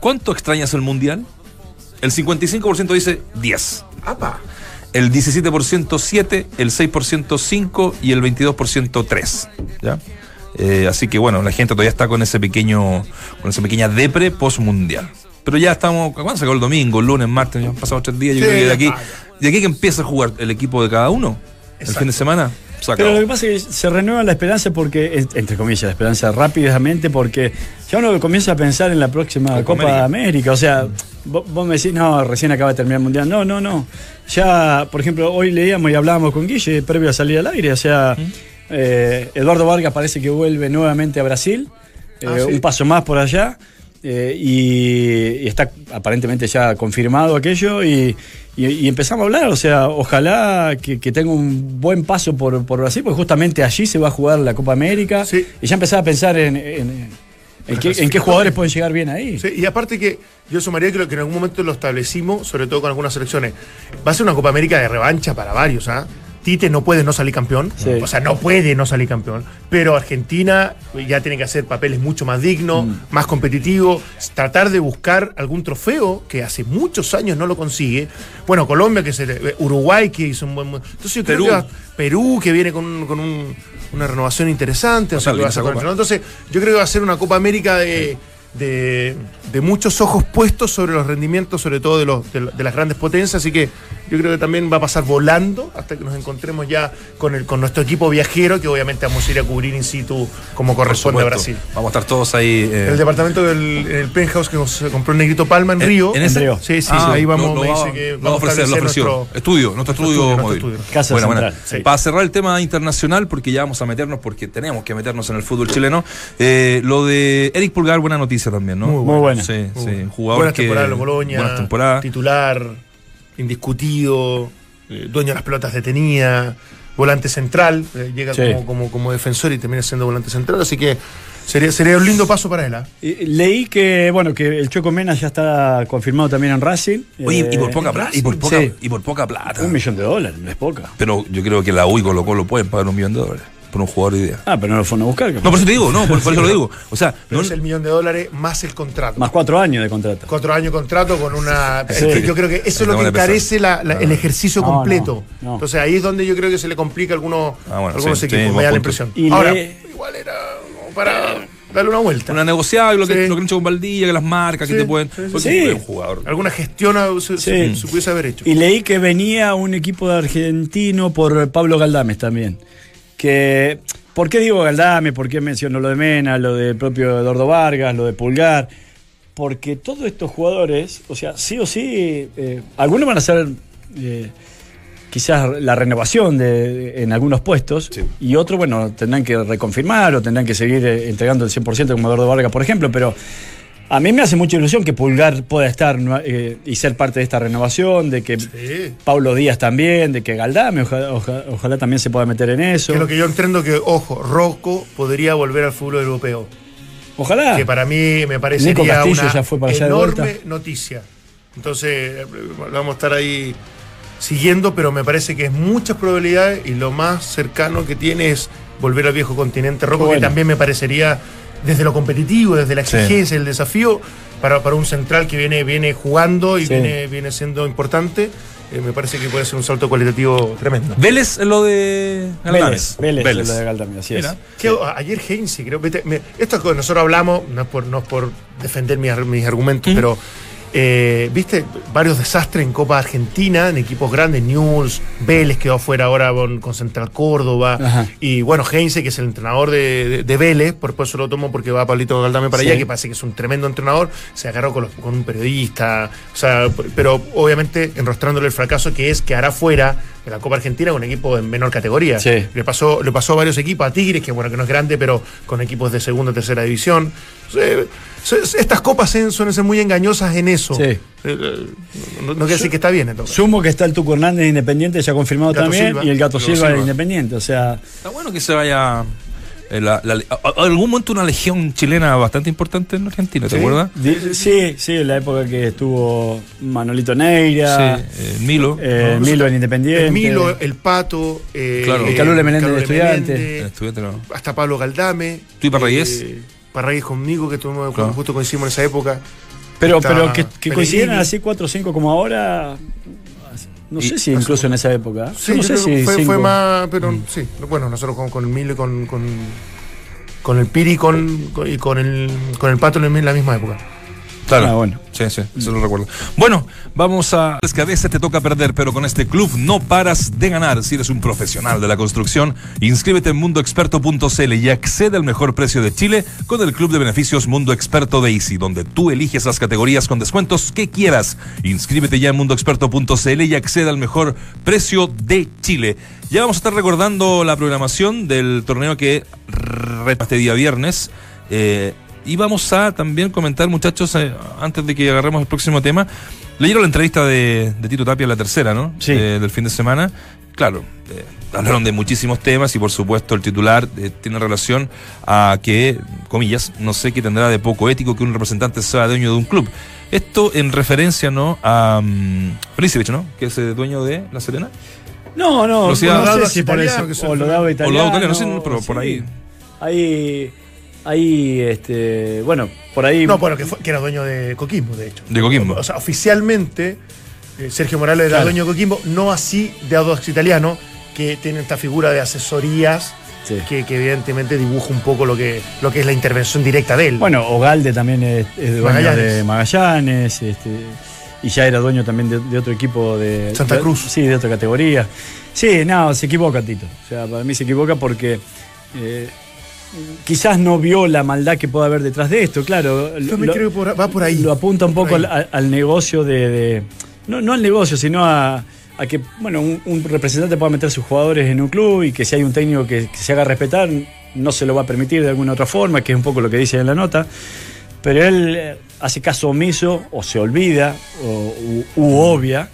¿Cuánto extrañas el mundial? El 55% dice 10. semana. ¡Apa! El 17% 7, el 6% 5 y el 22% 3. ¿ya? Eh, así que bueno, la gente todavía está con ese pequeño, con esa pequeña depre post mundial. Pero ya estamos, ¿cuándo se acabó el domingo? El lunes, martes, ya han pasado tres días. Yo Sí, creo que de aquí, de aquí que empieza a jugar el equipo de cada uno, el fin de semana. Pero lo que pasa es que se renueva la esperanza porque, en- entre comillas, la esperanza rápidamente porque ya uno comienza a pensar en la próxima Copa Copa, América. América. O sea, vos, vos me decís, no, recién acaba de terminar el Mundial. No, no, no. Ya, por ejemplo, hoy leíamos y hablábamos con Guille previo a salir al aire. O sea, eh, Eduardo Vargas parece que vuelve nuevamente a Brasil. eh, Ah, sí. Un paso más por allá. Eh, y, y está aparentemente ya confirmado aquello y, y- y empezamos a hablar, o sea, ojalá que, que tenga un buen paso por, por Brasil, porque justamente allí se va a jugar la Copa América Sí. y ya empezaba a pensar en, en- en qué, en qué clasificatoria. jugadores pueden llegar bien ahí. Sí, y aparte que yo sumaría lo que en algún momento lo establecimos, sobre todo con algunas selecciones, va a ser una Copa América de revancha para varios, ¿ah? Tite no puede no salir campeón, Sí. o sea, no puede no salir campeón, pero Argentina ya tiene que hacer papeles mucho más dignos, Mm. más competitivos, tratar de buscar algún trofeo que hace muchos años no lo consigue. Bueno, Colombia, que se le- Uruguay, que hizo un buen. Entonces yo creo Perú. que va- Perú, que viene con, un- con un- una renovación interesante, o sea, que va a el Entonces, yo creo que va a ser una Copa América de, de- de muchos ojos puestos sobre los rendimientos, sobre todo de, los, de, lo- de las grandes potencias. Así que yo creo que también va a pasar volando hasta que nos encontremos ya con, el, con nuestro equipo viajero, que obviamente vamos a ir a cubrir in situ como corresponde a. Brasil. Vamos a estar todos ahí. eh, El departamento del el penthouse que nos compró el Negrito Palma en ¿En- Río. en ese? Río. Sí, sí, Ah, ahí vamos, lo- lo me va- dice que lo vamos a ofrecer, lo establecer ofreció. nuestro- estudio, nuestro nuestro estudio, estudio, móvil. nuestro estudio. Casa Buena, Central. buena. Sí. Para cerrar el tema internacional, porque ya vamos a meternos, porque tenemos que meternos en el fútbol chileno, eh, lo de Eric Pulgar, buena noticia también, ¿no? Muy Muy buena. Sí, Muy sí, bueno. un jugador Buenas que... temporadas en Boloña. Buenas temporadas. Titular, indiscutido, eh, dueño de las pelotas detenida, volante central, eh, llega Sí. como, como, como defensor y termina siendo volante central, así que sería, sería un lindo paso para él. ¿ah? Y- Leí que, bueno, que el Choco Mena ya está confirmado también en Racing. Oye, y por Eh, poca plata. Y por poca, Sí. y por poca plata. Un millón de dólares, no es poca. Pero yo creo que la U y Colo Colo pueden pagar un millón de dólares por un jugador de idea. Ah, pero no lo fueron a buscar. No, por eso te digo, no, por, por eso lo digo. O sea, Pero no, es el millón de dólares más el contrato. Más cuatro años de contrato. Cuatro años de contrato con una. Sí. es que yo creo que eso es lo que encarece la- la- el ejercicio No, completo. no, no. Entonces ahí es donde yo creo que se le complica a algunos, Ah, bueno, algunos sí, equipos, me da la impresión. Y Ahora, le- igual era para darle una vuelta. una negociable, lo que, Sí. lo que han hecho con Valdilla, que las marcas que te pueden. sí, un jugador. Alguna gestión a- se, se- Sí. se pudiese haber hecho. Y leí que venía un equipo de argentino por Pablo Galdames también. Que, ¿Por qué digo Galdames? ¿Por qué menciono lo de Mena, lo del propio Eduardo Vargas, lo de Pulgar? Porque todos estos jugadores, o sea, sí o sí, eh, algunos van a ser eh, quizás la renovación de, en algunos puestos Sí. y otros, bueno, tendrán que reconfirmar o tendrán que seguir eh, entregando el 100% como Eduardo Vargas, por ejemplo, pero a mí me hace mucha ilusión que Pulgar pueda estar eh, y ser parte de esta renovación, de que Sí. Pablo Díaz también, de que Galdame ojalá, también se pueda meter en eso. Que es lo que yo entiendo que, ojo, Rocco podría volver al fútbol europeo. Ojalá. Que para mí me parece una ya fue para enorme noticia. Entonces, eh, vamos a estar ahí siguiendo, pero me parece que es muchas probabilidades y lo más cercano que tiene es volver al viejo continente Rocco, Bueno. que también me parecería desde lo competitivo, desde la Sí. exigencia, el desafío, para, para un central que viene, viene jugando y Sí. viene, viene siendo importante, eh, me parece que puede ser un salto cualitativo tremendo. Vélez es lo de Vélez, Galdames. Vélez, lo de Galdame, así Mira. es. Que, a- ayer Heinze, creo, vete, me- esto es que nosotros hablamos, no es por, no es por defender mis, mis argumentos, pero eh, viste varios desastres en Copa Argentina, en equipos grandes, News, Vélez quedó afuera ahora con, Central Córdoba, Ajá. y bueno, Heinze, que es el entrenador de, de- de Vélez, por eso lo tomo porque va Pablito Galdame para Sí. allá, que parece que es un tremendo entrenador, se agarró con, los- con un periodista, o sea, pero obviamente enrostrándole el fracaso que es que hará fuera la Copa Argentina con un equipo en menor categoría. Sí. Le pasó, le pasó a varios equipos, a Tigres, que bueno, que no es grande, pero con equipos de segunda o tercera división. Eh, estas copas suelen ser muy engañosas en eso. Sí. Eh, eh, no, no quiere decir que está bien entonces. Sumo que está el Tuco Hernández de Independiente ya confirmado Gato también Silva. y el Gato Silva de Silva. Independiente. O sea, Está bueno que se vaya. Eh, la- algún momento una legión chilena bastante importante en Argentina, ¿te Sí. acuerdas? di- sí, sí, en la época que estuvo Manolito Neira, Sí, eh, Milo. eh, No, Milo en Independiente. El Milo, el Pato, eh, Claro. eh, Calule Menéndez de Estudiante. Menéndez, el estudiante no. hasta Pablo Galdame. ¿Tú y Parragués? Eh, Parragués conmigo, que tuvimos, Claro. justo coincidimos en esa época. Pero, pero que, que así 4 o 5 como ahora, no Y- sé si incluso en esa época. Sí, no sé si fue, más, pero sí, bueno, nosotros con, con el Milo y con, con, con el Piri con, con- y con el, con el Pato en la misma época. Claro. Ah, bueno. Sí, sí, eso lo recuerdo. Bueno, vamos a. Es que a veces te toca perder, pero con este club no paras de ganar. Si eres un profesional de la construcción, inscríbete en mundoexperto.cl y accede al mejor precio de Chile con el club de beneficios Mundo Experto de Easy, donde tú eliges las categorías con descuentos que quieras. Inscríbete ya en mundoexperto.cl y accede al mejor precio de Chile. Ya vamos a estar recordando la programación del torneo que este día viernes. Eh, y vamos a también comentar, muchachos, eh, antes de que agarremos el próximo tema. Leyeron la entrevista de, de Tito Tapia, la tercera, ¿no? Sí. Eh, del fin de semana. Claro, eh, hablaron de muchísimos temas y por supuesto el titular tiene relación a que, comillas, no sé qué tendrá de poco ético que un representante sea dueño de un club. Esto en referencia, ¿no? A um, Felicevich, ¿no? Que es eh, dueño de La Serena. No, no, no sé Dados si por italianos eso. que son O lo daba O italiano. lo daba italiano, no sé, pero por ahí. Hay, hay, este, bueno, por ahí. No, bueno, que, fue- que era dueño de Coquimbo, de hecho. De Coquimbo. O sea, oficialmente eh, Sergio Morales era Claro. dueño de Coquimbo, no así de Audax Italiano, que tiene esta figura de asesorías Sí. que, que evidentemente dibuja un poco lo que, lo que es la intervención directa de él. Bueno, Ogalde también es, es dueño Magallanes. de Magallanes, este, y ya era dueño también de, de otro equipo de Santa de- Cruz. sí, de otra categoría. Sí, no, se equivoca Tito. O sea, para mí se equivoca porque eh, quizás no vio la maldad que puede haber detrás de esto, claro. Yo me lo- creo que por- va por ahí. Lo apunta un poco al, negocio de. de- no, no al negocio, sino a, a que bueno un, un representante pueda meter sus jugadores en un club y que si hay un técnico que, que se haga respetar, no se lo va a permitir de alguna otra forma, que es un poco lo que dice en la nota. Pero él eh, hace caso omiso o se olvida o, u, u obvia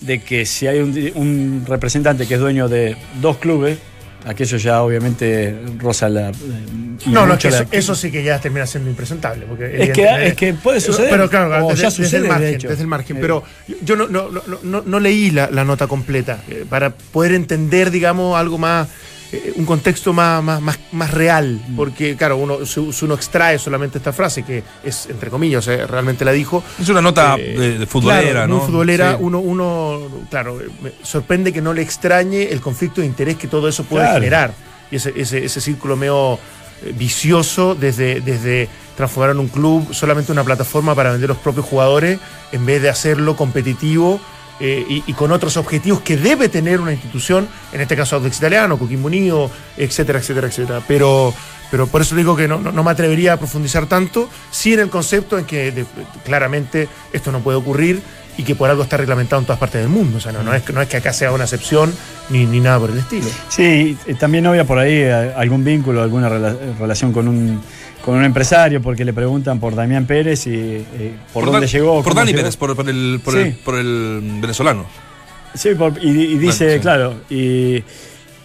de que si hay un representante que es dueño de dos clubes, aquello ya obviamente roza la. eh, no, no, es que eso, eso sí que ya termina siendo impresentable. Porque Es que- es que puede suceder, Pero claro, o desde, ya desde sucede, el margen. Desde el margen. Eh. Pero yo no, no, no, no, no leí la, la nota completa eh, para poder entender, digamos, algo más. Eh, un contexto más, más, más, más real, Mm. porque claro, uno, si, uno extrae solamente esta frase, que es entre comillas, sea, realmente la dijo, Es una nota Eh, de, de futbolera, claro, ¿no? Futbolera, Sí. uno, uno, claro, eh, me sorprende que no le extrañe el conflicto de interés que todo eso puede Claro. generar. Y ese, ese, ese círculo medio eh, vicioso desde, desde transformar en un club solamente una plataforma para vender los propios jugadores en vez de hacerlo competitivo. Eh, y, con otros objetivos que debe tener una institución, en este caso Audax Italiano, Coquimbo Unido, etcétera, etcétera, etcétera. Pero, pero por eso digo que no, no, me atrevería a profundizar tanto, sí en el concepto en que claramente esto no puede ocurrir y que por algo está reglamentado en todas partes del mundo. O sea, no, no, es, no es que acá sea una excepción ni, ni nada por el estilo. Sí, también había por ahí eh, algún vínculo, alguna rela- relación con un, con un empresario, porque le preguntan por Damián Pérez y eh, por, dónde Dan- llegó. Por Dani llegó. Pérez, por, por el, por, Sí. el, por el venezolano. Sí, por- y, y dice, Bueno, sí. claro, y,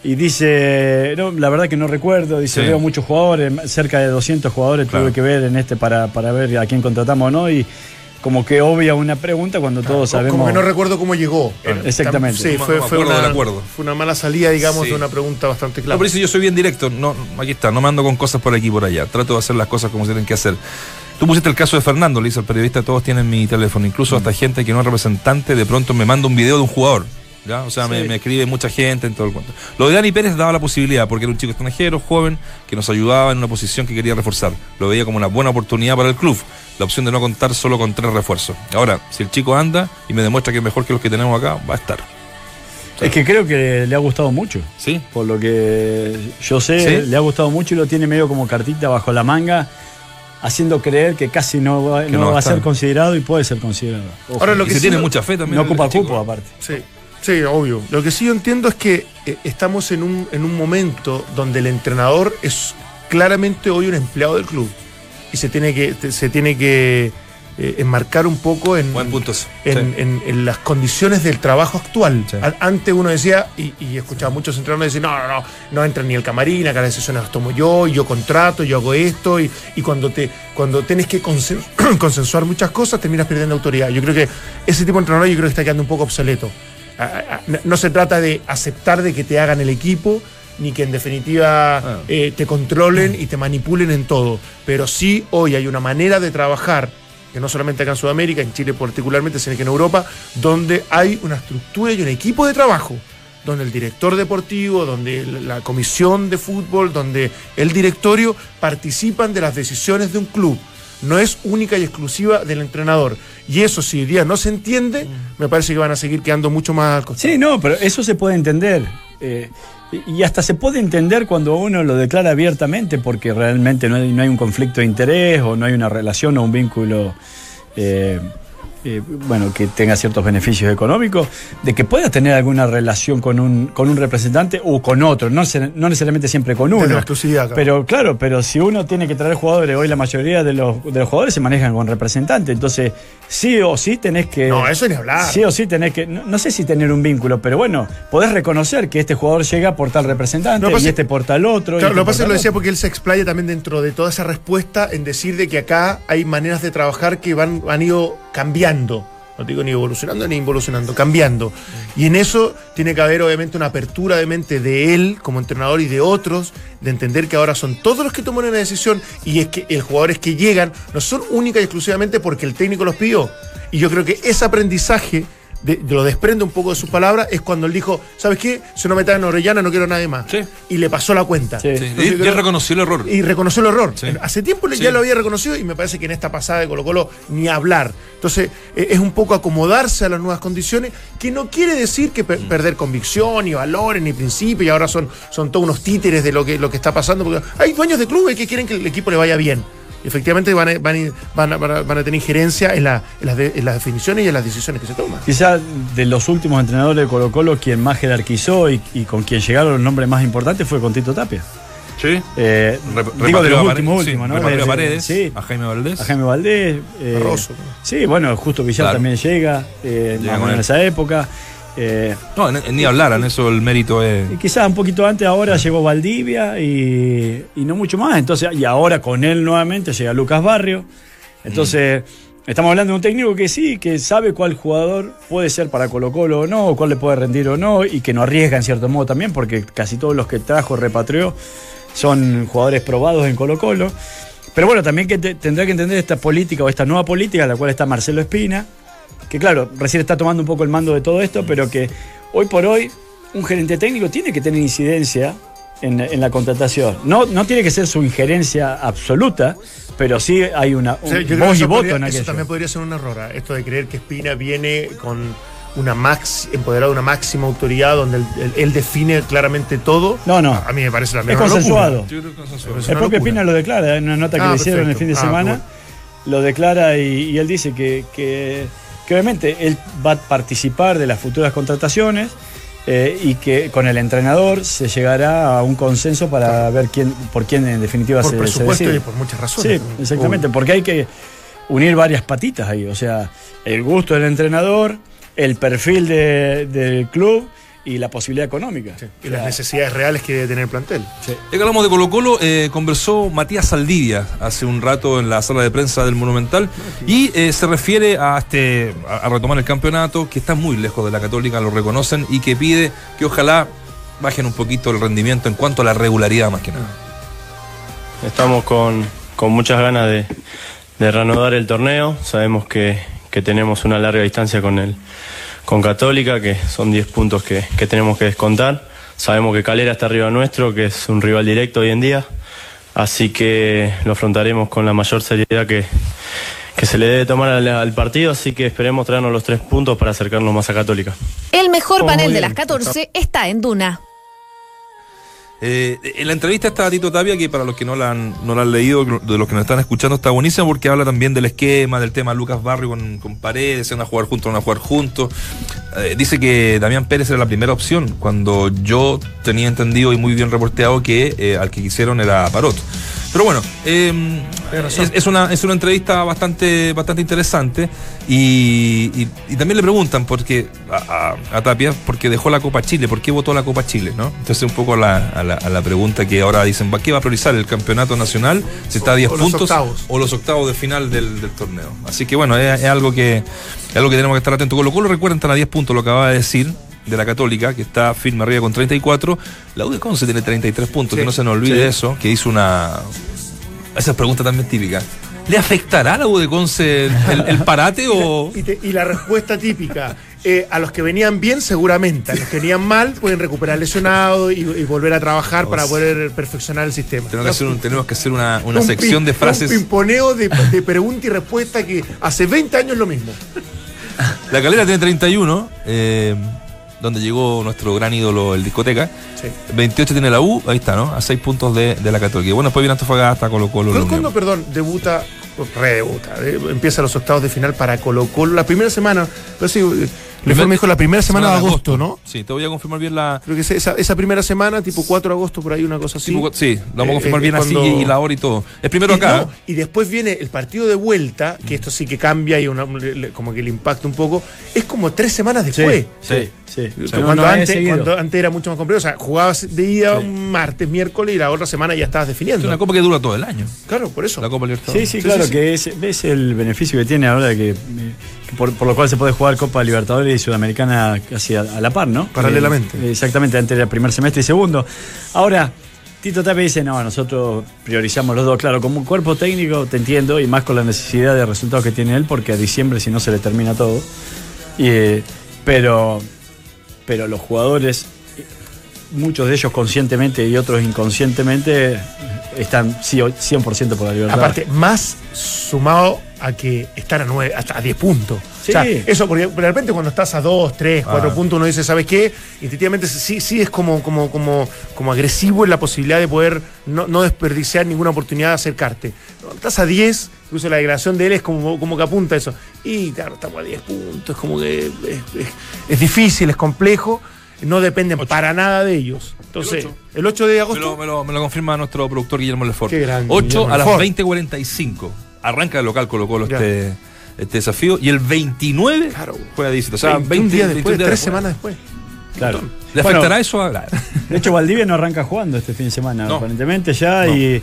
y dice, no, la verdad que no recuerdo, dice, Sí. veo muchos jugadores, cerca de 200 jugadores Claro. tuve que ver en este para, para ver a quién contratamos o no, y como que obvia una pregunta cuando todos sabemos... Como que no recuerdo cómo llegó. Claro. Exactamente. Sí, No- fue, no fue una, del acuerdo. fue una mala salida, digamos, Sí. de una pregunta bastante No, clara. pero dice, yo soy bien directo. No, aquí está, no mando con cosas por aquí y por allá. Trato de hacer las cosas como se tienen que hacer. Tú pusiste el caso de Fernando, le dice el periodista, todos tienen mi teléfono, incluso hasta gente que no es representante, de pronto me manda un video de un jugador. ¿Ya? O sea, me, Sí. me escribe mucha gente en todo el cuento. Lo de Dani Pérez daba la posibilidad, porque era un chico extranjero, joven, que nos ayudaba en una posición que quería reforzar. Lo veía como una buena oportunidad para el club. La opción de no contar solo con tres refuerzos. Ahora, si el chico anda y me demuestra que es mejor que los que tenemos acá, va a estar. Es que creo que le ha gustado mucho. ¿Sí? Por lo que yo sé, ¿Sí? le ha gustado mucho y lo tiene medio como cartita bajo la manga, haciendo creer que casi no va, Que no no va va a ser considerado y puede ser considerado. Ojo. Ahora lo y que se sí tiene no- mucha fe también. no ocupa chico. cupo aparte. Sí, sí, obvio. Lo que sí yo entiendo es que eh, estamos en un, en un momento donde el entrenador es claramente hoy un empleado del club y se tiene que, se tiene que eh, enmarcar un poco en, Buen punto eso. en, Sí. en- en las condiciones del trabajo actual. Sí. Antes uno decía, y, y escuchaba a muchos entrenadores decir, no, no, no, no entra ni el camarín, acá las decisiones las tomo yo, y yo contrato, yo hago esto, y, y cuando te cuando tienes que consen- consensuar muchas cosas, terminas perdiendo autoridad. Yo creo que ese tipo de entrenador yo creo que está quedando un poco obsoleto. No se trata de aceptar de que te hagan el equipo, ni que en definitiva Ah. eh, te controlen y te manipulen en todo. Pero sí hoy hay una manera de trabajar que no solamente acá en Sudamérica, en Chile particularmente, sino que en Europa, donde hay una estructura y un equipo de trabajo, donde el director deportivo, donde la comisión de fútbol, donde el directorio participan de las decisiones de un club, no es única y exclusiva del entrenador. Y eso, si hoy día no se entiende, me parece que van a seguir quedando mucho más al costado. Sí, no, pero eso se puede entender. Eh, y hasta se puede entender cuando uno lo declara abiertamente porque realmente no hay, no hay un conflicto de interés o no hay una relación o un vínculo eh, eh, bueno, que tenga ciertos beneficios económicos, de que pueda tener alguna relación con un, con un representante o con otro, no, se- no necesariamente siempre con uno. la exclusividad, claro. Pero claro, pero si uno tiene que traer jugadores, hoy la mayoría de los, de los jugadores se manejan con representantes, entonces sí o sí tenés que... No, eso ni hablar. Sí o sí tenés que, no, no sé si tener un vínculo, pero bueno, podés reconocer que este jugador llega por tal representante No, y este por tal otro. y Claro, este lo pasa es que tal lo decía porque él se explaya también dentro de toda esa respuesta en decir de que acá hay maneras de trabajar que van, han ido cambiando. No digo ni evolucionando ni involucionando, cambiando. Y en eso tiene que haber obviamente una apertura de mente de él como entrenador y de otros, de entender que ahora son todos los que toman una decisión y es que los jugadores que llegan no son única y exclusivamente porque el técnico los pidió. Y yo creo que ese aprendizaje de- de lo desprende un poco de sus palabras, es cuando él dijo, ¿sabes qué? Si no me traen a Orellana no quiero a nadie más. Sí. Y le pasó la cuenta. Sí. Sí, Entonces, y- creo- reconoció el error. y reconoció el error. Sí. Hace tiempo ya lo había reconocido y me parece que en esta pasada de Colo Colo ni hablar. Entonces eh, es un poco acomodarse a las nuevas condiciones, que no quiere decir que Mm. per- perder convicción, ni valores, ni principios, y ahora son, son todos unos títeres de lo que, lo que está pasando, porque hay dueños de clubes que quieren que el equipo le vaya bien. Efectivamente van a, van a- van a- van tener injerencia en, la- en las de- en las definiciones y en las decisiones que se toman. Quizá de los últimos entrenadores de Colo Colo, quien más jerarquizó y, y con quien llegaron los nombres más importantes fue con Tito Tapia. Sí. Eh, digo de los últimos, sí, últimos, ¿no? repatrió a Desde- Paredes, sí, a Jaime Valdés. a Jaime Valdés. eh, Barroso. sí, bueno, justo Villar Claro. también llega, eh, Llega más o con menos en esa época. Eh, No, ni- hablaran, eso el mérito es. quizás un poquito antes ahora llegó Valdivia y, y no mucho más. Entonces, y ahora con él nuevamente llega Lucas Barrio. Entonces, estamos hablando de un técnico que sí, que sabe cuál jugador puede ser para Colo Colo o no, o cuál le puede rendir o no, y que no arriesga en cierto modo también, porque casi todos los que trajo, repatrió, son jugadores probados en Colo Colo. Pero bueno, también que te- tendrá que entender esta política o esta nueva política, en la cual está Marcelo Espina, que claro, recién está tomando un poco el mando de todo esto, pero que hoy por hoy un gerente técnico tiene que tener incidencia en, en la contratación. No, no tiene que ser su injerencia absoluta, pero sí hay una O sea, un yo que voz y eso, voto podría- en eso aquello. también podría ser un error, ¿ah? esto de creer que Espina viene con una max, empoderado de una máxima autoridad donde él, él- él define claramente todo. No, no. A mí me parece la Es misma consensuado. Yo creo que eso es- es El propio. Espina lo declara en una nota que Ah, le hicieron el fin de Ah, semana. bueno. Lo declara y, y él dice que, que- que obviamente él va a participar de las futuras contrataciones eh, y que con el entrenador se llegará a un consenso para ver quién por quién en definitiva Por se, se presupuesto decide. y por muchas razones. Sí, exactamente, porque hay que unir varias patitas ahí, o sea, el gusto del entrenador, el perfil de- del club y la posibilidad económica. Sí, Y O las necesidades reales que debe tener el plantel. sí. Ya que hablamos de Colo Colo, eh, conversó Matías Saldivia hace un rato en la sala de prensa del Monumental y eh, se refiere a, este, a, a retomar el campeonato, que está muy lejos de la Católica, lo reconocen, y que pide que ojalá bajen un poquito el rendimiento en cuanto a la regularidad más que nada. Estamos con, con muchas ganas de, de reanudar el torneo. Sabemos que, que tenemos una larga distancia con, el, con Católica, que son 10 puntos que, que tenemos que descontar. Sabemos que Calera está arriba nuestro, que es un rival directo hoy en día. Así que lo afrontaremos con la mayor seriedad que, que se le debe tomar al, al partido. Así que esperemos traernos los tres puntos para acercarnos más a Católica. El mejor Oh, panel de las 14 está en Duna. Eh, en la entrevista está Tito Tapia, que para los que no la han, no la han leído, de los que nos están escuchando, está buenísima porque habla también del esquema, del tema Lucas Barrio con, con Paredes, van a jugar juntos, van a jugar juntos. Eh, dice que Damián Pérez era la primera opción, cuando yo tenía entendido y muy bien reporteado que eh, al que quisieron era Parot. Pero bueno, eh, razón. es, es una, es una entrevista bastante, bastante interesante y, y- y también le preguntan porque a, a- a Tapia porque dejó la Copa Chile, por qué votó la Copa Chile, ¿no? Entonces un poco a la, a la, a la pregunta que ahora dicen, ¿para qué va a priorizar el campeonato nacional si está a 10 o los puntos octavos. o los octavos de final del, del torneo? Así que bueno, es, es algo que es algo que tenemos que estar atentos. Colo Colo recuerden están a 10 puntos, lo que acaba de decir de la Católica, que está firme arriba con 34. La U de Conce tiene 33 puntos, Sí. que no se nos olvide Sí. eso, que hizo una... Esa es pregunta también típica. ¿Le afectará a la U de Conce el, el parate o.? Y, te- y la respuesta típica, eh, a los que venían bien seguramente, a los que venían mal pueden recuperar lesionados y, y volver a trabajar para poder perfeccionar el sistema. Tenemos que hacer, un- tenemos que hacer una, una Un sección de frases. Un pimponeo de, de pregunta y respuesta que hace 20 años es lo mismo. La calera tiene 31, eh, donde llegó nuestro gran ídolo, el discoteca. Sí. 28 tiene la U, ahí está, ¿no? A 6 puntos de, de la Católica. Y bueno, después viene Antofagasta, Colo Colo. ¿Cuándo, cuándo, perdón, debuta, redebuta, eh, empieza los octavos de final para Colo Colo? La primera semana, pero sí, eh, le fue, me dijo la primera semana, de agosto, ¿no? Sí, te voy a confirmar bien la. Creo que esa- esa, primera semana, tipo 4 de agosto, por ahí una cosa así. tipo- sí, lo vamos a Eh, confirmar eh, bien así cuando- y la hora y todo. Es primero Y, acá. no, y después viene el partido de vuelta, que esto sí que cambia y una- como que le impacta un poco. Es como tres semanas después. sí, sí. Cuando, no es antes, cuando antes era mucho más complejo. O sea, jugabas de ida un martes, miércoles y la otra semana ya estabas Es definiendo. una copa que dura todo el año. Claro, por eso. La Copa Libertadores. Sí, sí, Sí, claro, sí, sí. que es, ves el beneficio que tiene ahora que, eh, que por, por lo cual se puede jugar Copa Libertadores y Sudamericana casi a, a la par, ¿no? Paralelamente. Eh, exactamente, antes del primer semestre y segundo. Ahora, Tito Tapia dice, no, nosotros priorizamos los dos. Claro, como un cuerpo técnico te entiendo y más con la necesidad de resultados que tiene él, porque a diciembre si no se le termina todo. Y, eh, pero, pero los jugadores, muchos de ellos conscientemente y otros inconscientemente, están sí, 100% por la libertad. Aparte, más sumado a que estar a nueve, hasta a 10 puntos. Sí. O sea, eso porque de repente cuando estás a 2, 3, 4 Ah. puntos, uno dice, ¿sabes qué? Intuitivamente sí, sí es como, como, como, como agresivo en la posibilidad de poder no, no desperdiciar ninguna oportunidad de acercarte. Cuando estás a 10, incluso la declaración de él es como, como que apunta a eso. Y claro, estamos a 10 puntos, es como que es, es- es difícil, es complejo, no dependen para nada de ellos. Entonces, ocho. el 8 de Me agosto. lo, me lo- me lo confirma nuestro productor Guillermo Lefort. Qué grande, 8 Guillermo a las Lefort. 20.45. Arranca el local Colo Colo Ya. este, este desafío. Y el 29 Claro. juega de visita. O sea, 21 20 días después, 21 tres semanas después. Claro. ¿Le Bueno, afectará eso a.? De hecho, Valdivia no arranca jugando este fin de semana, No. aparentemente ya. No. Y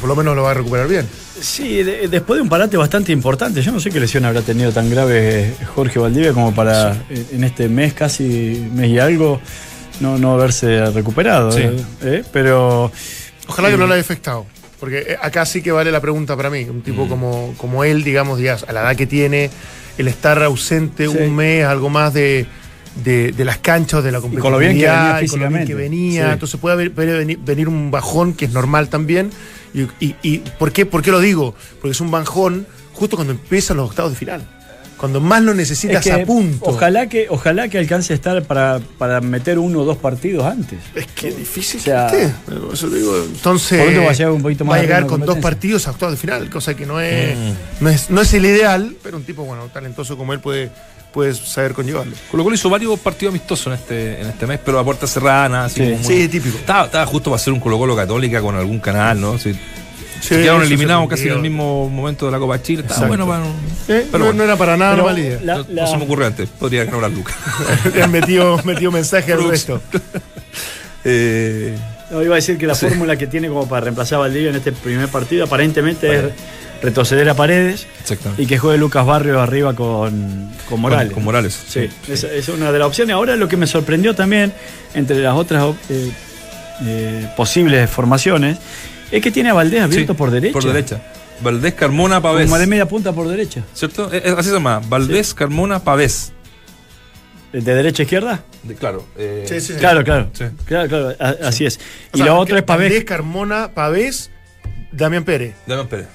Por lo menos lo va a recuperar bien. sí, de- después de un parate bastante importante, yo no sé qué lesión habrá tenido tan grave Jorge Valdivia como para eh, en este mes, casi mes y algo, no, no haberse recuperado. Sí. eh, eh, Pero Ojalá que no le haya afectado. Porque acá sí que vale la pregunta para mí. Un tipo como, como él, digamos, ya a la edad que tiene, el estar ausente Sí. un mes, algo más de, de, de las canchas, de la con lo bien que competitividad, venía y con lo bien que físicamente. venía. Sí. Entonces puede haber- puede venir, un bajón que es normal también. Y, y- y ¿por, qué, ¿Por qué lo digo? Porque es un bajón justo cuando empiezan los octavos de final. Cuando más lo necesitas es que a punto. Ojalá que, ojalá que alcance a estar para, para meter uno o dos partidos antes. Es que es difícil O sea, que esté. Pero eso lo digo. Entonces, va a llegar un poquito más va a arriba llegar en la con dos partidos a octavos de final, cosa que no es, Mm. no es, no es el ideal, pero un tipo bueno, talentoso como él puede, puede saber conllevarlo. Colo Colo hizo varios partidos amistosos en este, en este mes, pero a puerta cerrada, nada, así Sí. como muy- Sí, típico. Estaba, estaba justo para hacer un Colo Colo católica con algún canal, ¿no? Sí. Sí, Se quedaron eliminados casi en el mismo momento de la Copa Chile. Estaba bueno para. Eh, Pero no, bueno. no era para nada Pero mala idea. la- no, la- no se me ocurrió antes. Podría ignorar Lucas. Le han metido, metido mensaje al resto. eh, No, iba a decir que la Sí. fórmula que tiene como para reemplazar a Valdivia en este primer partido aparentemente es retroceder a Paredes y que juegue Lucas Barrios arriba con, con Morales. Con, con Morales. Sí, esa es una de las opciones. Ahora lo que me sorprendió también, entre las otras eh, eh, posibles formaciones, es que tiene a Valdés abierto Sí, por derecha. Por derecha. Valdés, Carmona, Pavés. Como de media punta por derecha. ¿Cierto? Eh, así se llama. Valdés, Carmona, Pavés. ¿De derecha a izquierda? De- claro. eh, Sí, sí, sí. Claro, claro. Sí. Claro, claro, a- así es. O Y sea, otro que es Pavés. Carmona, Pavés, Damián Pérez. Damián Pérez.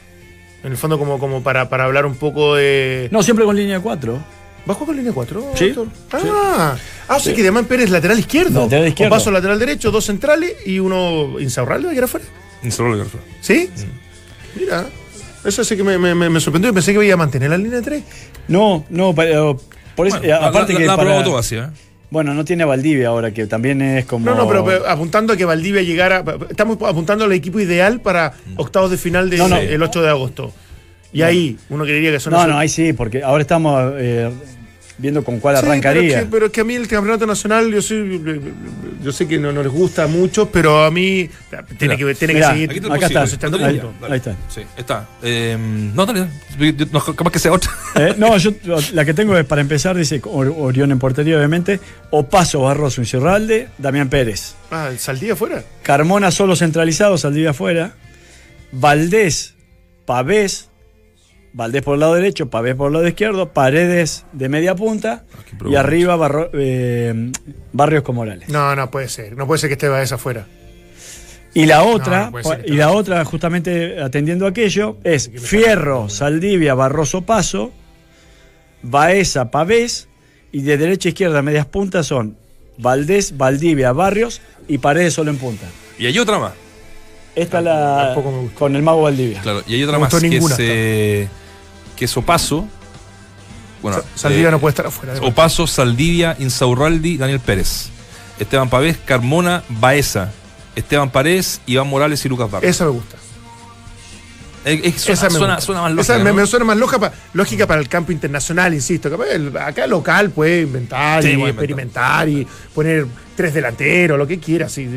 En el fondo, como, como para, para hablar un poco de. No, siempre con línea 4. ¿Bajó con línea 4? Sí. Ah, ah o sea que Damián Pérez lateral izquierdo. Lateral izquierdo. Con paso lateral derecho, dos centrales y uno Insaurralde, que era fuera. Insaurralde Garza. ¿Sí? Mira. Eso sí que me, me, me- me sorprendió y pensé que iba a mantener la línea 3. No, no, pero por eso, Bueno, eh, aparte la, que la, la para- probó todo así, ¿eh? bueno, no tiene a Valdivia ahora que también es como No, no, pero, pero apuntando a que Valdivia llegara. Estamos apuntando al equipo ideal para octavos de final del No, no. 8 de agosto. Y ahí uno creería que son No, esos- no, ahí sí, porque ahora estamos eh, viendo con cuál Sí, arrancaría. Pero es, que, pero es que a mí el campeonato nacional, yo, soy, yo sé que no, no les gusta mucho, pero a mí tiene Mira, que, tiene mirá, que seguir. Aquí Acá está. consigo, Ahí- está. Sí, está. Eh, no, dale, no, capaz que sea otra. Eh, no, yo la que tengo es para empezar, dice Or- Orión en portería, obviamente. Opaso, Barroso, Incerralde, Damián Pérez. Ah, Saldía afuera. Carmona solo centralizado, Saldivia afuera. Valdés, Pavés, Valdés por el lado derecho, Pavés por el lado izquierdo, Paredes de media punta Ah, y arriba Barro- eh, Barrios con Morales. No, no puede ser. No puede ser que esté Baez afuera. Y la otra, no y la otra, justamente atendiendo a aquello, es Fierro, Saldivia, Barroso Paso, Baeza, Pavés, y de derecha a izquierda, medias puntas son Valdés, Valdivia, Barrios y Paredes solo en punta. Y hay otra más. Esta es la tampoco me gusta. con el mago Valdivia. Claro, y hay otra No más que ninguna eh, que es Opaso. Bueno, Sa- Saldivia eh, no puede estar afuera. además. Opaso, Saldivia, Insaurraldi, Daniel Pérez. Esteban Pavés, Carmona, Baeza. Esteban Paredes, Iván Morales y Lucas Barrios. Esa me gusta. Es- es- suena, Esa me suena- gusta. suena más Esa lógica. me, ¿no? me suena más lógica, pa- lógica para el campo internacional, insisto. El- acá local puede inventar Sí, y experimentar y poner tres delanteros, lo que quiera. así,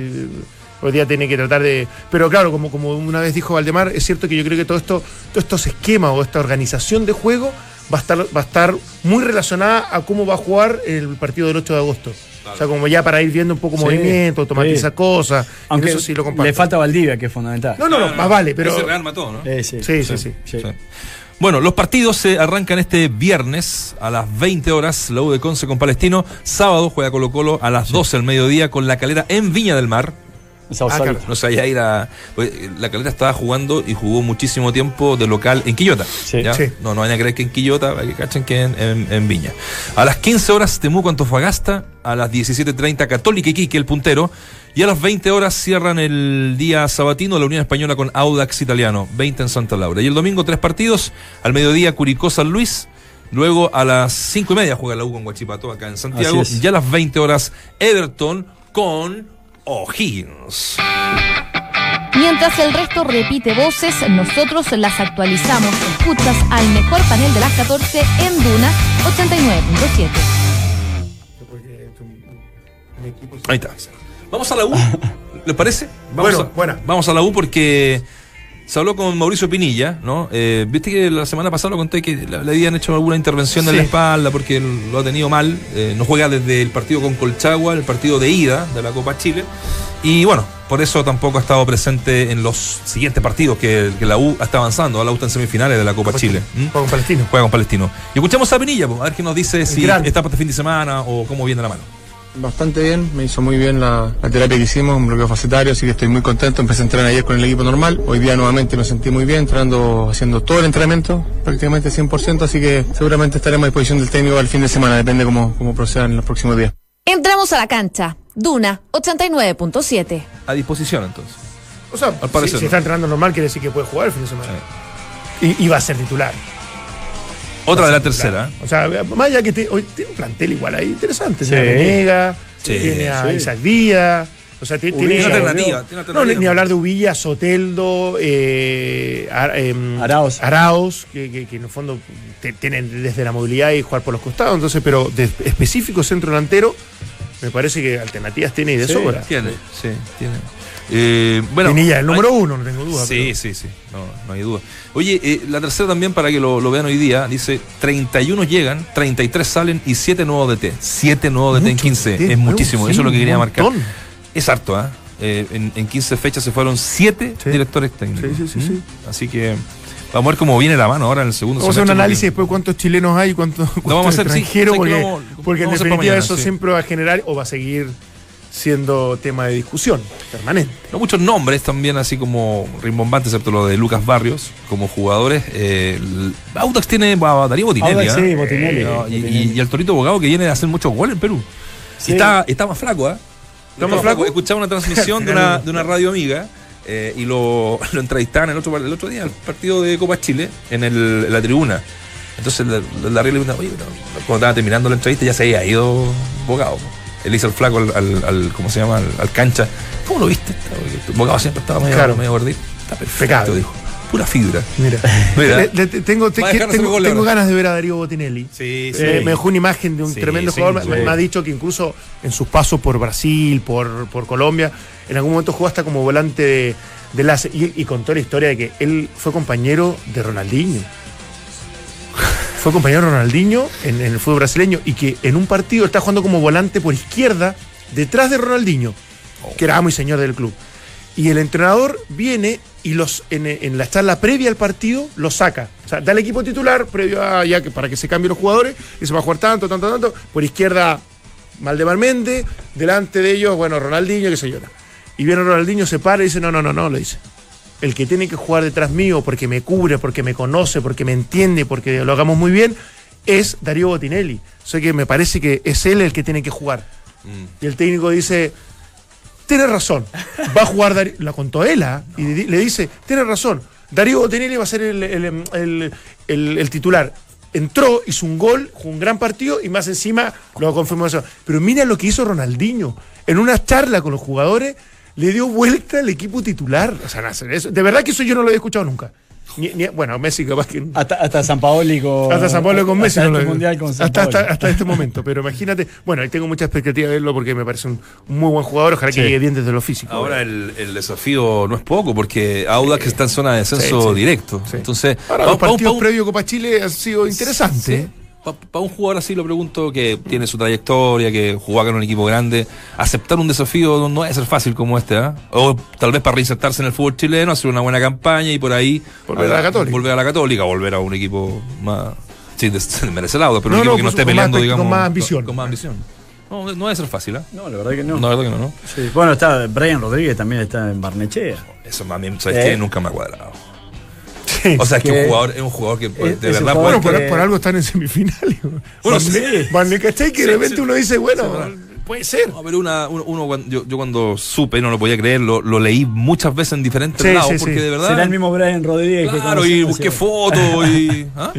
hoy día tiene que tratar de. Pero claro, como, como una vez dijo Valdemar, es cierto que yo creo que todo esto, todos estos esquemas o esta organización de juego va a estar, va a estar muy relacionada a cómo va a jugar el partido del 8 de agosto. O sea, como ya para ir viendo un poco Sí, movimiento, automatizar sí. cosas. Aunque eso sí lo comparto. le falta Valdivia, que es fundamental. No, no, no, más vale, pero. Ese rearma todo, ¿no? Eh, sí, Sí, sí, sí. sí. Sí. Bueno, los partidos se arrancan este viernes a las 20 horas, la U de Conce con Palestino. Sábado juega Colo Colo a las 12 del mediodía con la calera en Viña del Mar. Sausalito. claro. No allá ir a. pues, la calera estaba jugando y jugó muchísimo tiempo de local en Quillota. Sí. ¿ya? Sí. No, no vayan a creer que en Quillota, para que cachen que en, en- en Viña. A las 15 horas Temuco Antofagasta, a las 17.30 Católica Iquique, el puntero. Y a las 20 horas cierran el día sabatino la Unión Española con Audax Italiano, 20 en Santa Laura. Y el domingo tres partidos, al mediodía Curicó San Luis. Luego a las 5 y media juega la U con Guachipato acá en Santiago. Y a las 20 horas Everton con O'Higgins. Mientras el resto repite voces, nosotros las actualizamos. Escuchas al mejor panel de las 14 en Duna 89.7. Ahí está. Vamos a la U. ¿Les parece? Vamos Bueno, a, buena. Vamos a la U porque se habló con Mauricio Pinilla, ¿no? Eh, Viste que la semana pasada lo conté que le, habían hecho alguna intervención en Sí. la espalda porque lo ha tenido mal. Eh, no juega desde el partido con Colchagua, el partido de ida de la Copa Chile. Y bueno, por eso tampoco ha estado presente en los siguientes partidos que, que la U está avanzando. La U está en semifinales de la Copa Chile. ¿Mm? Juega con Palestino. Juega con Palestino. Y escuchamos a Pinilla, pues, a ver qué nos dice si gran. está para este fin de semana o cómo viene la mano. Bastante bien, me hizo muy bien la, la terapia que hicimos, un bloqueo facetario, así que estoy muy contento. Empecé a entrenar ayer con el equipo normal. Hoy día nuevamente me sentí muy bien, entrenando, haciendo todo el entrenamiento, prácticamente 100%, así que seguramente estaremos a disposición del técnico al fin de semana, depende cómo, cómo procedan en los próximos días. Entramos a la cancha. Duna 89.7. A disposición entonces. O sea, Al parecer si, está entrenando normal, quiere decir que puede jugar el fin de semana. Y, y va a ser titular. Otra de la tercera. O sea, más allá que te- hoy tiene un plantel igual ahí interesante. Sí. Tiene a Venega, Sí, tiene a sí. Isaac Díaz. O sea, tiene, Ubilla, alternativa. tiene No, alternativa. ni, ni hablar de Ubilla, Soteldo, eh, Ar- em, Arauz. Arauz, que, que- que en el fondo te- tienen desde la movilidad y jugar por los costados. Entonces, pero de específico centro delantero, me parece que alternativas tiene y de Sí, sobra. Tiene, sí, tiene. Eh, bueno, Pinilla, el número hay- uno, no tengo duda. Sí, sí, sí, no, no hay duda. Oye, eh, la tercera también, para que lo, lo vean hoy día, dice 31 llegan, 33 salen y 7 nuevos DT. 7 nuevos DT en Mucho 15, DT, es muchísimo, sí, eso es lo que quería marcar. montón. Es harto, ¿ah? Eh, en, en 15 fechas se fueron 7 Sí. directores técnicos. Sí, sí, sí, ¿Mm? sí. Así que vamos a ver cómo viene la mano ahora en el segundo Vamos a hacer un análisis después de cuántos chilenos hay, cuántos, cuántos vamos a hacer, extranjeros, sí, que porque, vamos- porque en vamos a hacer para definitiva mañana, eso siempre va a generar o va a seguir siendo tema de discusión permanente. No muchos nombres también, así como rimbombantes, excepto lo de Lucas Barrios, como jugadores. Eh, el- Audax tiene a Darío Botinelli. Audax, ¿ah? sí, Botinelli. No, y, Botinelli. y- y al Torito Bogado que viene de hacer muchos goles en Perú. Sí. Y está, está más flaco, ¿ah? ¿Está más flaco? Escuchaba una transmisión de una, de una radio amiga eh, y lo, lo entrevistaban el otro, el otro día, el partido de Copa Chile, en, el, en la tribuna. Entonces la, la, la le preguntaba, oye, pero cuando estaba terminando la entrevista ya se había ido Bogado. Él hizo el flaco al, al, al- ¿cómo se llama? Al, al cancha. ¿Cómo lo viste? Bogado siempre estaba medio, Claro. medio gordito. Está perfecto, dijo. Pura fibra. Mira, Mira. Le- le- tengo, te- que- tengo, ganas de ver a Darío Botinelli. Sí, Eh, me dejó una imagen de un Sí, tremendo sí, jugador. Me, sí. me ha dicho que incluso en sus pasos por Brasil, por, por Colombia, en algún momento jugó hasta como volante de, de. Y, y contó la historia de que él fue compañero de Ronaldinho. Fue compañero Ronaldinho en, el fútbol brasileño y que en un partido está jugando como volante por izquierda detrás de Ronaldinho, que era amo y señor del club. Y el entrenador viene y los en, la charla previa al partido los saca. O sea, da el equipo titular previo a ya que para que se cambien los jugadores y se va a jugar tanto, tanto, tanto. Por izquierda, Maldemar Méndez, delante de ellos, bueno, Ronaldinho, que se llora. Y viene Ronaldinho, se para y dice, no, no, no, no, le dice. El que tiene que jugar detrás mío porque me cubre, porque me conoce, porque me entiende, porque lo hagamos muy bien, es Darío Botinelli. O sea que me parece que es él el que tiene que jugar. Y el técnico dice, tienes razón, va a jugar Darío, la contó él, ¿ah? y le dice, tienes razón, Darío Botinelli va a ser el, el- el- el- el titular. Entró, hizo un gol, jugó un gran partido y más encima lo confirmó eso. Pero mira lo que hizo Ronaldinho. En una charla con los jugadores, le dio vuelta al equipo titular. O sea, eso- de verdad que eso yo no lo había escuchado nunca. Ni- ni- bueno, Messi capaz que... Hasta, hasta San Paoli con. Hasta San Pablo con Messi hasta no este lo mundial con San hasta, hasta, Paoli. hasta este momento. Pero imagínate, bueno, ahí tengo mucha expectativa de verlo porque me parece un, muy buen jugador. Ojalá que Sí. llegue bien desde lo físico. Ahora el, el desafío no es poco, porque Audax está en zona de descenso sí, sí. directo. Sí. Entonces, Ahora, los pa- partidos pa- previos Copa Chile han sido interesantes. Para un jugador así lo pregunto que tiene su trayectoria, que jugó acá en un equipo grande, aceptar un desafío no, no debe ser fácil como este, ¿ah? O tal vez para reinsertarse en el fútbol chileno, hacer una buena campaña y por ahí Volver a la Católica. Volver a la Católica, volver a un equipo más sin des- merece el auto, pero No, un equipo no, que no esté con más peleando, digamos. con más ambición. Con, más ambición. No, no debe ser fácil, ¿ah? No, la verdad que no. No, la verdad que no, ¿no? Sí. Bueno, está Brian Rodríguez también está en Barnechea. Eso bien, ¿sabes ¿Eh? qué? Nunca me ha cuadrado. O sea, es que que- un jugador, es un jugador que pues, es- de verdad jugador puede- bueno, por, que- por algo están en semifinales. Bueno, sí. Van-. Que de repente sí. uno dice, bueno, Sí, puede ser. No, pero una, uno, uno cuando- yo, yo cuando supe, no lo podía creer, lo, lo leí muchas veces en diferentes Sí, lados, sí, porque sí. de verdad. Será el mismo Brian Rodríguez que Claro, y busqué fotos y. ¿ah?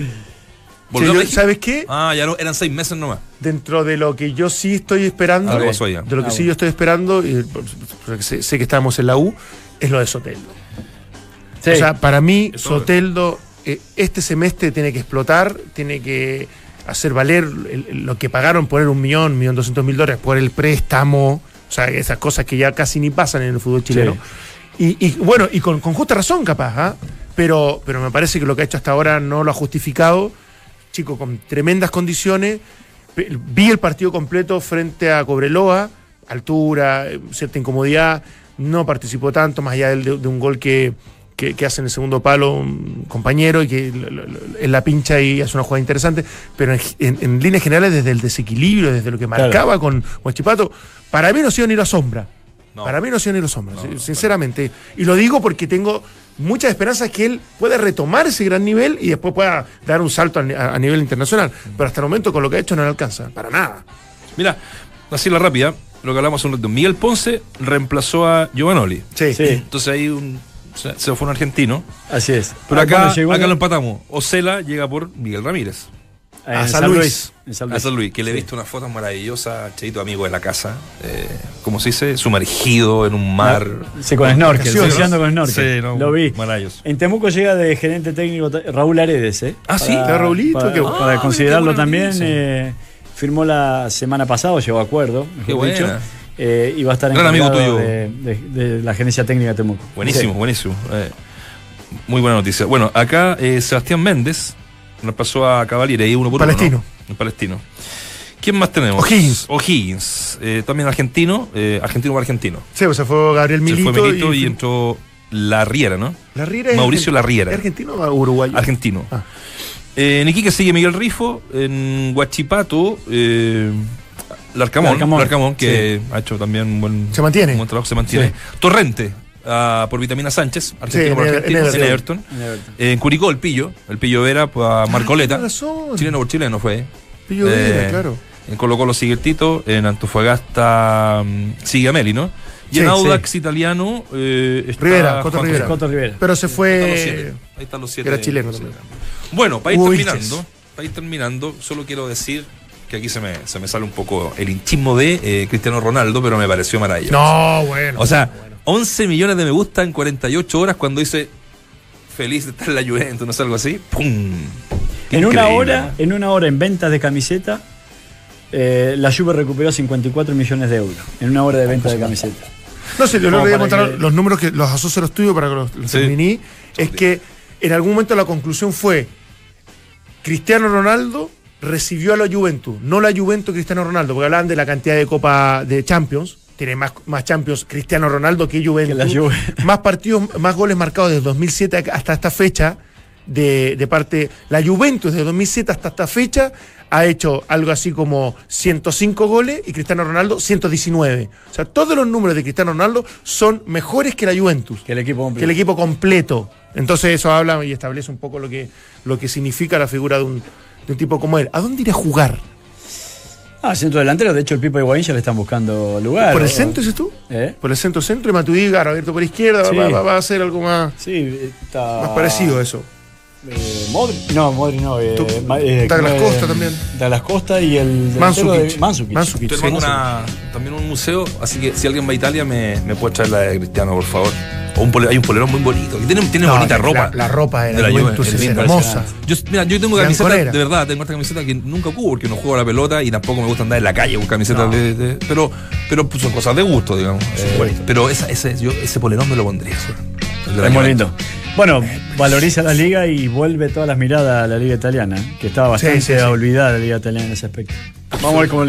¿Sabes qué? Ah, ya no, eran seis meses nomás. Dentro de lo que yo sí estoy esperando, Algo pasó allá. de lo que Ah, sí bueno. yo estoy esperando, y, sé, sé que estamos en la U, es lo de Soteldo. Sí. O sea, para mí, Soteldo, eh, este semestre tiene que explotar, tiene que hacer valer el- el- lo que pagaron por él un millón, millón doscientos mil dólares por el préstamo. O sea, esas cosas que ya casi ni pasan en el fútbol chileno. Y, y, bueno, y con, con justa razón, capaz, ¿ah? pero, pero me parece que lo que ha hecho hasta ahora no lo ha justificado. Chico, con tremendas condiciones. Vi el partido completo frente a Cobreloa, altura, eh, cierta incomodidad. No participó tanto, más allá del- de, de un gol que, que, que hace en el segundo palo un compañero y que en la pincha y hace una jugada interesante. Pero en, en- en líneas generales, desde el desequilibrio, desde lo que Claro. marcaba con Huachipato, para mí no ha sido ni la sombra. No. Para mí no ha sido ni la sombra, No, sin- no, sinceramente. Y lo digo porque tengo muchas esperanzas que él pueda retomar ese gran nivel y después pueda dar un salto a, ni- a- a nivel internacional. Pero hasta el momento con lo que ha hecho no le alcanza, para nada. Mira, así la rápida, lo que hablamos hace un rato. Miguel Ponce reemplazó a Giovanoli. Sí. Sí, Entonces ahí un, se, fue un argentino. así es. Pero Ah, acá, llegó acá en- lo empatamos. Ocela llega por Miguel Ramírez. en a San Luis. En San A. San Luis, que le he visto unas fotos maravillosas, Cheito, amigo de la casa. Eh, ¿Cómo se dice? Sumergido en un mar. Sí, con snorkel, ¿no? con snorkel. Sí, no, Lo vi. maravilloso. En Temuco llega de gerente técnico Raúl Aredes, ¿eh? Ah, sí. Está Raulito, para, qué bueno. para Ah, considerarlo también. eh, firmó la semana pasada, llegó a acuerdo, mejor Qué dicho. buena. Eh, y va a estar Gran amigo tuyo. de, de- de la gerencia técnica de Temuco. Buenísimo, Sí. buenísimo. Eh, muy buena noticia. Bueno, acá eh, Sebastián Méndez nos pasó a Cavaliere ahí uno por Palestino. uno. palestino. ¿Quién más tenemos? O'Higgins. O'Higgins. Eh, también argentino. Eh, argentino o argentino. Sí, pues se fue Gabriel Se Milito. fue Milito y, y, entró Larriera, ¿no? La Riera es Mauricio. Larriera. ¿Es argentino o uruguayo? Argentino. Ah. Eh, en Iquique sigue Miguel Rifo. En Huachipato, eh, Larcamón, Larcamón, Larcamón, que ha hecho también un buen, Se mantiene. un buen trabajo, se mantiene. Sí. Torrente, ah, por Vitamina Sánchez, argentino en por argentino, en en Everton. En Everton. Eh, en Curicó, el Pillo, el Pillo Vera, pues, a Marcoleta. Tienes razón. chileno por chileno fue. Pillo Eh, Vera, claro. En Colo Colo sigue el Tito, en Antofagasta mm, sigue Ameli, ¿no? Y en Sí, Audax italiano eh, está Rivera, Coto Rivera. Costa. Coto Rivera. Pero se Ahí están los fue. siete. Ahí están los siete. Era chileno también. siete. Bueno, para ir Hugo terminando, para ir terminando, solo quiero decir que aquí se me, se me sale un poco el hinchismo de eh, Cristiano Ronaldo, pero me pareció maravilloso. No, bueno. O sea, 11 millones de me gusta en 48 horas cuando dice feliz de estar en la Juventus, no sé, algo así. ¡Pum! Qué En una hora, en una hora en ventas de camiseta, eh, la Juve recuperó 54 millones de euros. En una hora de venta de camiseta. No sé, yo le voy a que- los números que los asocio a los tuyos para que los, los Sí. terminé. Es que en algún momento la conclusión fue: Cristiano Ronaldo recibió a la Juventus, no la Juventus Cristiano Ronaldo, porque hablaban de la cantidad de Copa de Champions, tiene más, más Champions Cristiano Ronaldo que Juventus. Que Juve. Más partidos, más goles marcados desde 2007 hasta esta fecha. De, de parte. La Juventus desde 2007 hasta esta fecha ha hecho algo así como 105 goles y Cristiano Ronaldo 119. O sea, todos los números de Cristiano Ronaldo son mejores que la Juventus Que el equipo que completo. el equipo completo. Entonces eso habla y establece un poco lo que, lo que significa la figura de un, de un tipo como él. ¿A dónde irá a jugar? Ah, centro delantero, de hecho el Pipo Higuaín ya le están buscando lugar. ¿Por el centro dices tú? ¿Eh? Por el centro centro y Matuidi, abierto por izquierda, Sí. va, va- va a ser algo más, Sí, está. más parecido a eso. Eh, Modri, no, Modri no. Eh, eh, Douglas. Costa también. Douglas Costa y el de- Sí, una- también un museo, así que si alguien va a Italia me, me puede traer la de Cristiano, por favor. O un pole- hay un polerón muy bonito. Y tiene, tiene No, bonita la- ropa. la ropa de la Juventus es hermosa. Yo, mira, yo tengo camiseta, Bianconera. de verdad, tengo esta camiseta que nunca ocupo porque no juego a la pelota y tampoco me gusta andar en la calle con camisetas de, de- pero, pero pues, son cosas de gusto, digamos. Eh, pero esa, ese, yo, ese polerón me lo pondría. Es muy lindo. Bueno, valoriza la liga y vuelve todas las miradas a la liga italiana, que estaba bastante Sí, sí, sí. olvidada la liga italiana en ese aspecto. Vamos a ver cómo le